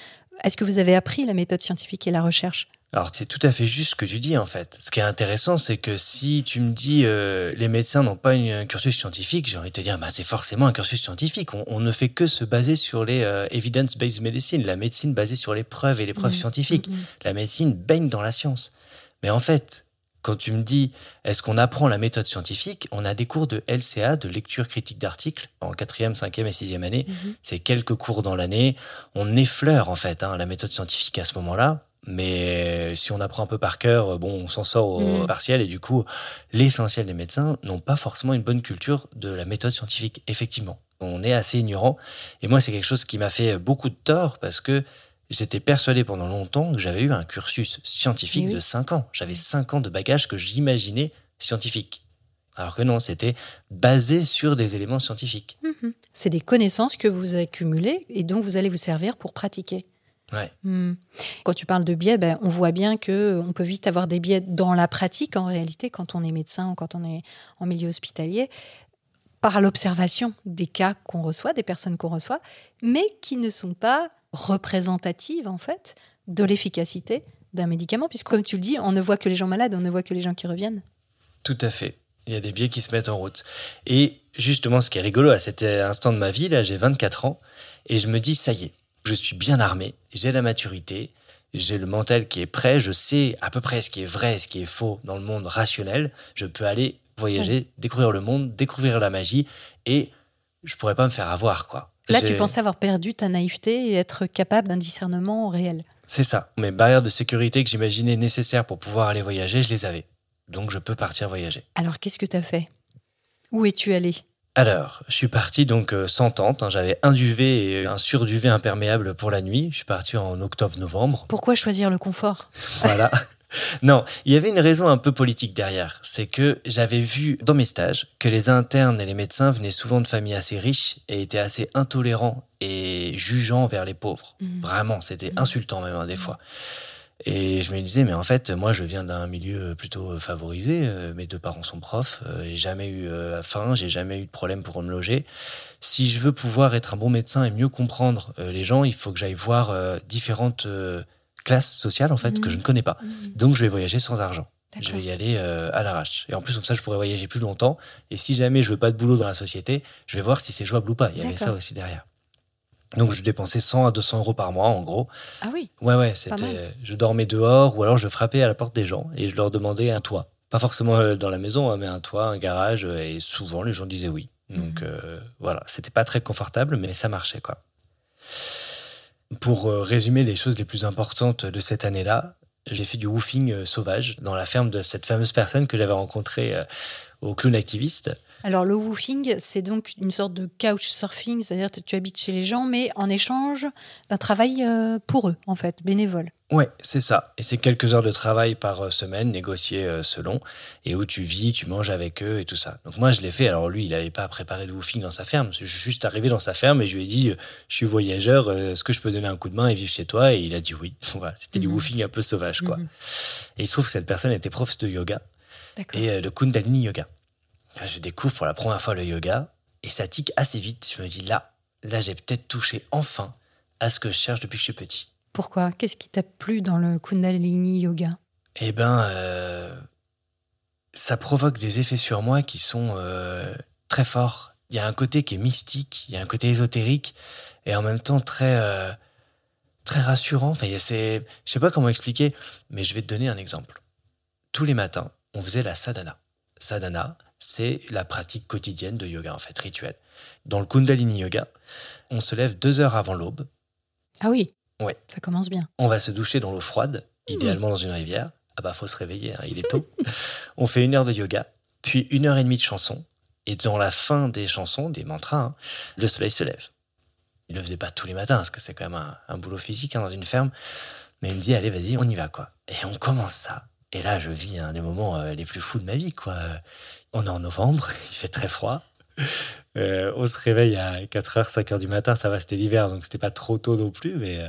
Est-ce que vous avez appris la méthode scientifique et la recherche? Alors c'est tout à fait juste ce que tu dis en fait. Ce qui est intéressant, c'est que si tu me dis euh, les médecins n'ont pas un cursus scientifique, j'ai envie de te dire bah, c'est forcément un cursus scientifique. On, ne fait que se baser sur les euh, evidence-based medicine, la médecine basée sur les preuves et les preuves mmh. scientifiques. Mmh, mmh. La médecine baigne dans la science. Mais en fait, quand tu me dis est-ce qu'on apprend la méthode scientifique, on a des cours de LCA, de lecture critique d'articles, en quatrième, cinquième et sixième année. C'est quelques cours dans l'année. On effleure en fait hein, la méthode scientifique à ce moment-là. Mais si on apprend un peu par cœur, bon, on s'en sort au mm. partiel et du coup, l'essentiel des médecins n'ont pas forcément une bonne culture de la méthode scientifique, effectivement. On est assez ignorant. Et moi, c'est quelque chose qui m'a fait beaucoup de tort parce que j'étais persuadé pendant longtemps que j'avais eu un cursus scientifique de 5 ans. J'avais 5 ans de bagage que j'imaginais scientifique. Alors que non, c'était basé sur des éléments scientifiques. Mm-hmm. C'est des connaissances que vous accumulez et dont vous allez vous servir pour pratiquer. Hmm. Quand tu parles de biais, ben, on voit bien que on peut vite avoir des biais dans la pratique en réalité quand on est médecin ou quand on est en milieu hospitalier par l'observation des cas qu'on reçoit, des personnes qu'on reçoit, mais qui ne sont pas représentatives en fait de l'efficacité d'un médicament, puisque comme tu le dis, on ne voit que les gens malades, on ne voit que les gens qui reviennent. Tout à fait. Il y a des biais qui se mettent en route. Et justement, ce qui est rigolo à cet instant de ma vie, là, j'ai 24 ans, et je me dis, ça y est, je suis bien armé, j'ai la maturité, j'ai le mental qui est prêt, je sais à peu près ce qui est vrai, ce qui est faux dans le monde rationnel, je peux aller voyager, découvrir le monde, découvrir la magie et je pourrais pas me faire avoir quoi. Là, tu pensais avoir perdu ta naïveté et être capable d'un discernement réel. C'est ça. Mes barrières de sécurité que j'imaginais nécessaires pour pouvoir aller voyager, je les avais. Donc je peux partir voyager. Alors qu'est-ce que tu as fait? Où es-tu allé? Alors, je suis parti donc euh, sans tente. Hein. J'avais un duvet et un surduvet imperméable pour la nuit. Je suis parti en octobre-novembre. Pourquoi choisir le confort? Voilà. Non, il y avait une raison un peu politique derrière. C'est que j'avais vu dans mes stages que les internes et les médecins venaient souvent de familles assez riches et étaient assez intolérants et jugeants vers les pauvres. Mmh. Vraiment, c'était mmh. insultant même hein, des fois. Et je me disais, mais en fait, moi, je viens d'un milieu plutôt favorisé. Euh, mes deux parents sont profs. Euh, j'ai jamais eu euh, faim, j'ai jamais eu de problème pour me loger. Si je veux pouvoir être un bon médecin et mieux comprendre les gens, il faut que j'aille voir différentes classes sociales, en fait, que je ne connais pas. Mmh. Donc, je vais voyager sans argent. Je vais y aller à l'arrache. Et en plus, comme ça, je pourrais voyager plus longtemps. Et si jamais je veux pas de boulot dans la société, je vais voir si c'est jouable ou pas. Il y avait ça aussi derrière. Donc je dépensais 100 à 200 euros par mois en gros. Ah oui. Ouais ouais, c'était. Je dormais dehors ou alors je frappais à la porte des gens et je leur demandais un toit. Pas forcément euh, dans la maison, hein, mais un toit, un garage euh, et souvent les gens disaient oui. Donc mhm. euh, voilà, c'était pas très confortable, mais ça marchait quoi. Pour résumer les choses les plus importantes de cette année-là, j'ai fait du woofing sauvage dans la ferme de cette fameuse personne que j'avais rencontrée au clown activiste. Alors le woofing, c'est donc une sorte de couch surfing, c'est-à-dire que tu habites chez les gens, mais en échange d'un travail euh, pour eux, en fait, bénévole. Ouais, c'est ça. Et c'est quelques heures de travail par euh, semaine, négociées euh, selon, et où tu vis, tu manges avec eux et tout ça. Donc moi, je l'ai fait. Alors lui, il n'avait pas préparé de woofing dans sa ferme. Je suis juste arrivé dans sa ferme et je lui ai dit, je suis voyageur, est-ce que je peux donner un coup de main et vivre chez toi? Et il a dit oui. Voilà, c'était du Mhm. woofing un peu sauvage, quoi. Mhm. Et il se trouve que cette personne était prof de yoga et de Kundalini Yoga. Je découvre pour la première fois le yoga et ça tique assez vite. Je me dis là, là, j'ai peut-être touché enfin à ce que je cherche depuis que je suis petit. Pourquoi? Qu'est-ce qui t'a plu dans le Kundalini Yoga? Eh ben, euh, ça provoque des effets sur moi qui sont euh, très forts. Il y a un côté qui est mystique, il y a un côté ésotérique et en même temps très euh, très rassurant. Enfin, je sais pas comment expliquer, mais je vais te donner un exemple. Tous les matins, on faisait la sadhana. Sadhana, c'est la pratique quotidienne de yoga en fait, rituel. Dans le Kundalini Yoga, on se lève deux heures avant l'aube. Ah oui. Ouais. Ça commence bien. On va se doucher dans l'eau froide, idéalement dans une rivière. Ah bah faut se réveiller, hein, il est tôt. on fait une heure de yoga, puis une heure et demie de chansons. Et dans la fin des chansons, des mantras, hein, le soleil se lève. Il le faisait pas tous les matins, parce que c'est quand même un, un boulot physique hein, dans une ferme. Mais il me dit, allez, vas-y, on y va, quoi. Et on commence ça. Et là, je vis un des moments euh, les plus fous de ma vie, quoi. On est en novembre, il fait très froid. Euh, on se réveille à 4h, 5h du matin, ça va, c'était l'hiver, donc c'était pas trop tôt non plus, mais... euh,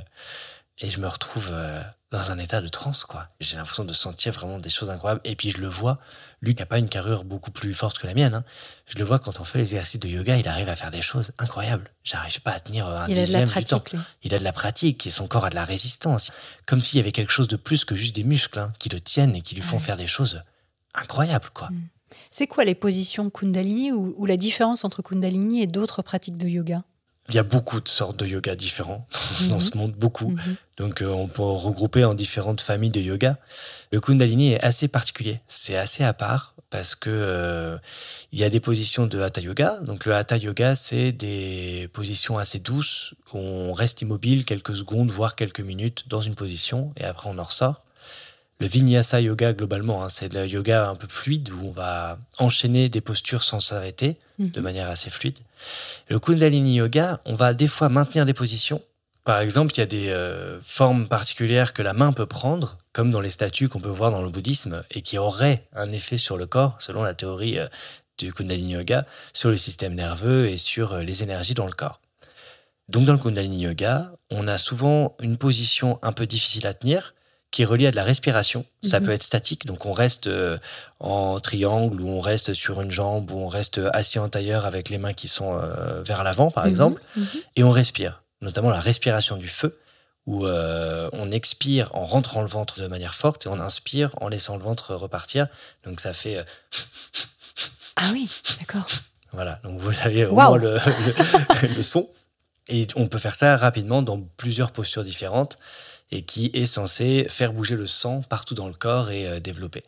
et je me retrouve euh, dans un état de transe, quoi. J'ai l'impression de sentir vraiment des choses incroyables. Et puis je le vois, lui qui n'a pas une carrure beaucoup plus forte que la mienne, hein, je le vois quand on fait les exercices de yoga, il arrive à faire des choses incroyables. J'arrive pas à tenir un Il a de dixième la du temps. pratique, lui. Il a de la pratique et son corps a de la résistance. Comme s'il y avait quelque chose de plus que juste des muscles hein, qui le tiennent et qui lui font Ouais. faire des choses incroyables, quoi. C'est quoi les positions Kundalini ou, ou la différence entre Kundalini et d'autres pratiques de yoga? Il y a beaucoup de sortes de yoga différents dans Mhm. ce monde, beaucoup. Mhm. Donc euh, on peut regrouper en différentes familles de yoga. Le Kundalini est assez particulier, c'est assez à part parce que euh, il y a des positions de Hatha Yoga. Donc le Hatha Yoga, c'est des positions assez douces où on reste immobile quelques secondes, voire quelques minutes dans une position et après on en ressort. Le Vinyasa Yoga, globalement, hein, c'est le yoga un peu fluide où on va enchaîner des postures sans s'arrêter Mhm. de manière assez fluide. Le Kundalini Yoga, on va des fois maintenir des positions. Par exemple, il y a des euh, formes particulières que la main peut prendre, comme dans les statues qu'on peut voir dans le bouddhisme, et qui auraient un effet sur le corps, selon la théorie euh, du Kundalini Yoga, sur le système nerveux et sur euh, les énergies dans le corps. Donc dans le Kundalini Yoga, on a souvent une position un peu difficile à tenir, qui est reliée à de la respiration. Ça Mhm. peut être statique, donc on reste euh, en triangle, ou on reste sur une jambe, ou on reste assis en tailleur avec les mains qui sont euh, vers l'avant, par Mhm. exemple Mhm. et on respire, notamment la respiration du feu, où euh, on expire en rentrant le ventre de manière forte et on inspire en laissant le ventre repartir. Donc ça fait, Ah oui, d'accord. voilà, donc vous avez au moins le, le- le son. Et on peut faire ça rapidement dans plusieurs postures différentes et qui est censé faire bouger le sang partout dans le corps et euh, développer.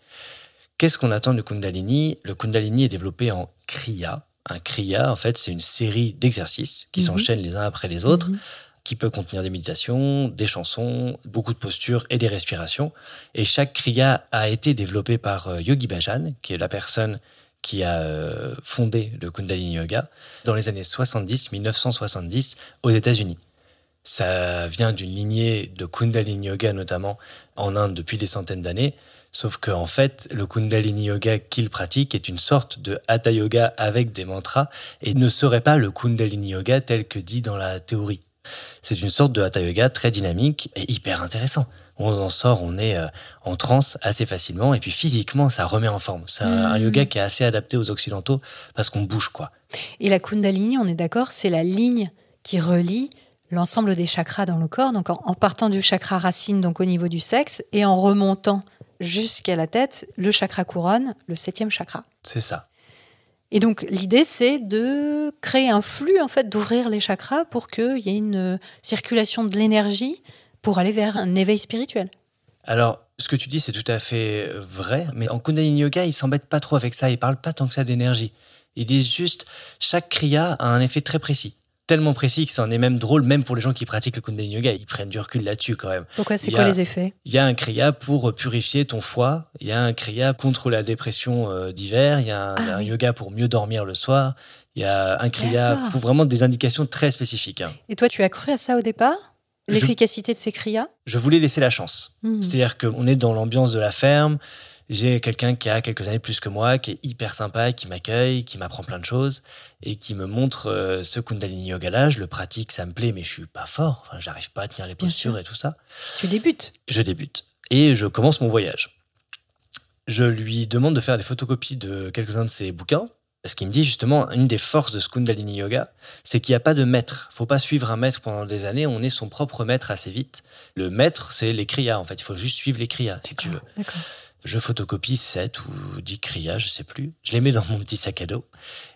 Qu'est-ce qu'on attend du Kundalini? Le Kundalini est développé en Kriya. Un Kriya, en fait, c'est une série d'exercices qui Mhm. s'enchaînent les uns après les autres Mhm. qui peut contenir des méditations, des chansons, beaucoup de postures et des respirations. Et chaque kriya a été développé par euh, Yogi Bhajan, qui est la personne qui a euh, fondé le Kundalini Yoga dans les années 70, 1970 aux États-Unis. Ça vient d'une lignée de Kundalini Yoga notamment en Inde depuis des centaines d'années. Sauf qu'en en fait, le Kundalini Yoga qu'il pratique est une sorte de Hatha Yoga avec des mantras et ne serait pas le Kundalini Yoga tel que dit dans la théorie. C'est une sorte de Hatha Yoga très dynamique et hyper intéressant. On en sort, on est euh, en transe assez facilement et puis physiquement, ça remet en forme. C'est un- un Mhm. yoga qui est assez adapté aux occidentaux parce qu'on bouge quoi. Et la Kundalini, on est d'accord, c'est la ligne qui relie l'ensemble des chakras dans le corps, donc en, en partant du chakra racine, donc au niveau du sexe, et en remontant jusqu'à la tête, le chakra couronne, le septième chakra. C'est ça. Et donc l'idée, c'est de créer un flux, en fait, d'ouvrir les chakras pour qu'il y ait une euh, circulation de l'énergie pour aller vers un éveil spirituel. Alors, ce que tu dis, c'est tout à fait euh, vrai, mais en Kundalini Yoga, ils s'embêtent pas trop avec ça, ils parlent pas tant que ça d'énergie. Ils disent juste, chaque kriya a un effet très précis. Tellement précis que ça en est même drôle, même pour les gens qui pratiquent le Kundalini Yoga. Ils prennent du recul là-dessus quand même. Pourquoi C'est quoi a- les effets? Il y a un kriya pour purifier ton foie, il y a un kriya contre la dépression euh, d'hiver, il y a un, Ah un oui. yoga pour mieux dormir le soir, il y a un kriya pour vraiment des indications très spécifiques. hein. Et toi, tu as cru à ça au départ? L'efficacité de ces kriyas? Je voulais laisser la chance. Mhm. C'est-à-dire qu'on est dans l'ambiance de la ferme. J'ai quelqu'un qui a quelques années plus que moi, qui est hyper sympa, qui m'accueille, qui m'apprend plein de choses et qui me montre euh, ce Kundalini Yoga là. Je le pratique, ça me plaît, mais je suis pas fort. Enfin, j'arrive pas à tenir les Bien postures sûr. et tout ça. Tu débutes. Je débute et je commence mon voyage. Je lui demande de faire des photocopies de quelques-uns de ses bouquins. Ce qui me dit justement, une des forces de ce Kundalini Yoga, c'est qu'il n'y a pas de maître. faut pas suivre un maître pendant des années, on est son propre maître assez vite. Le maître, c'est les kriyas, en fait. Il faut juste suivre les kriyas, si tu veux. D'accord. Je photocopie 7 ou 10 kriyas, je sais plus. Je les mets dans mon petit sac à dos.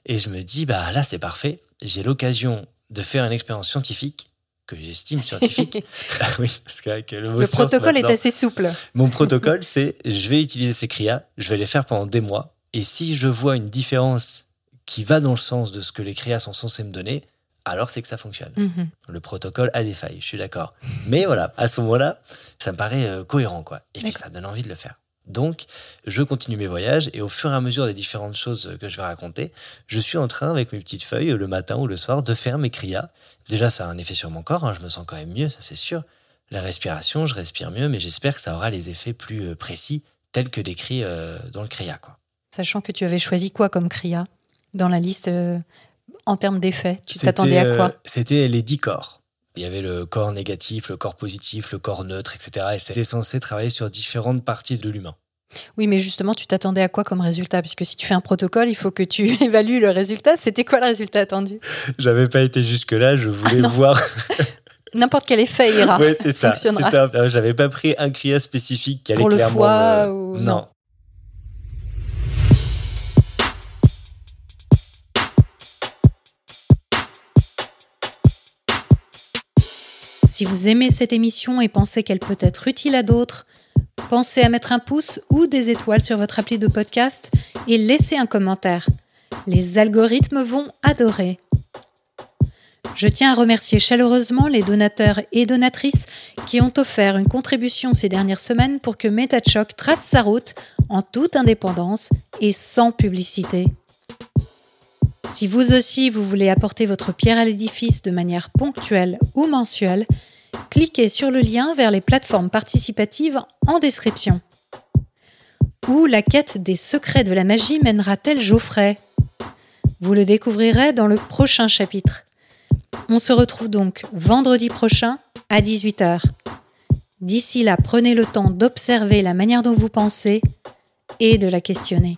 Et je me dis, bah là, c'est parfait. J'ai l'occasion de faire une expérience scientifique que j'estime scientifique. Ah oui, parce qu'avec le protocole est assez souple. mon protocole, c'est je vais utiliser ces kriyas, je vais les faire pendant des mois. Et si je vois une différence qui va dans le sens de ce que les kriyas sont censés me donner, alors c'est que ça fonctionne. Mhm. Le protocole a des failles, je suis d'accord. Mais voilà, à ce moment-là, ça me paraît euh, cohérent, quoi. Et puis ça donne envie de le faire. Donc, je continue mes voyages et au fur et à mesure des différentes choses que je vais raconter, je suis en train, avec mes petites feuilles, le matin ou le soir, de faire mes kriyas. Déjà, ça a un effet sur mon corps, hein, je me sens quand même mieux, ça c'est sûr. La respiration, je respire mieux, mais j'espère que ça aura les effets plus euh, précis, tels que décrits euh, dans le kriya, quoi. Sachant que tu avais choisi quoi comme kriya dans la liste euh, en termes d'effets Tu t'attendais à quoi? euh, C'était les dix corps. Il y avait le corps négatif, le corps positif, le corps neutre, etc. Et c'était censé travailler sur différentes parties de l'humain. Oui, mais justement, tu t'attendais à quoi comme résultat? Puisque si tu fais un protocole, il faut que tu évalues le résultat. C'était quoi le résultat attendu? J'avais pas été jusque-là, je voulais Ah non. voir. N'importe quel effet ira. ouais, c'est ça. J'avais pas pris un kriya spécifique qui allait Pour le clairement. foie ou- non. Si vous aimez cette émission et pensez qu'elle peut être utile à d'autres, pensez à mettre un pouce ou des étoiles sur votre appli de podcast et laissez un commentaire. Les algorithmes vont adorer. Je tiens à remercier chaleureusement les donateurs et donatrices qui ont offert une contribution ces dernières semaines pour que MetaChoc trace sa route en toute indépendance et sans publicité. Si vous aussi vous voulez apporter votre pierre à l'édifice de manière ponctuelle ou mensuelle, cliquez sur le lien vers les plateformes participatives en description. Où la quête des secrets de la magie mènera-t-elle Geoffrey? Vous le découvrirez dans le prochain chapitre. On se retrouve donc vendredi prochain à 18h. D'ici là, prenez le temps d'observer la manière dont vous pensez et de la questionner.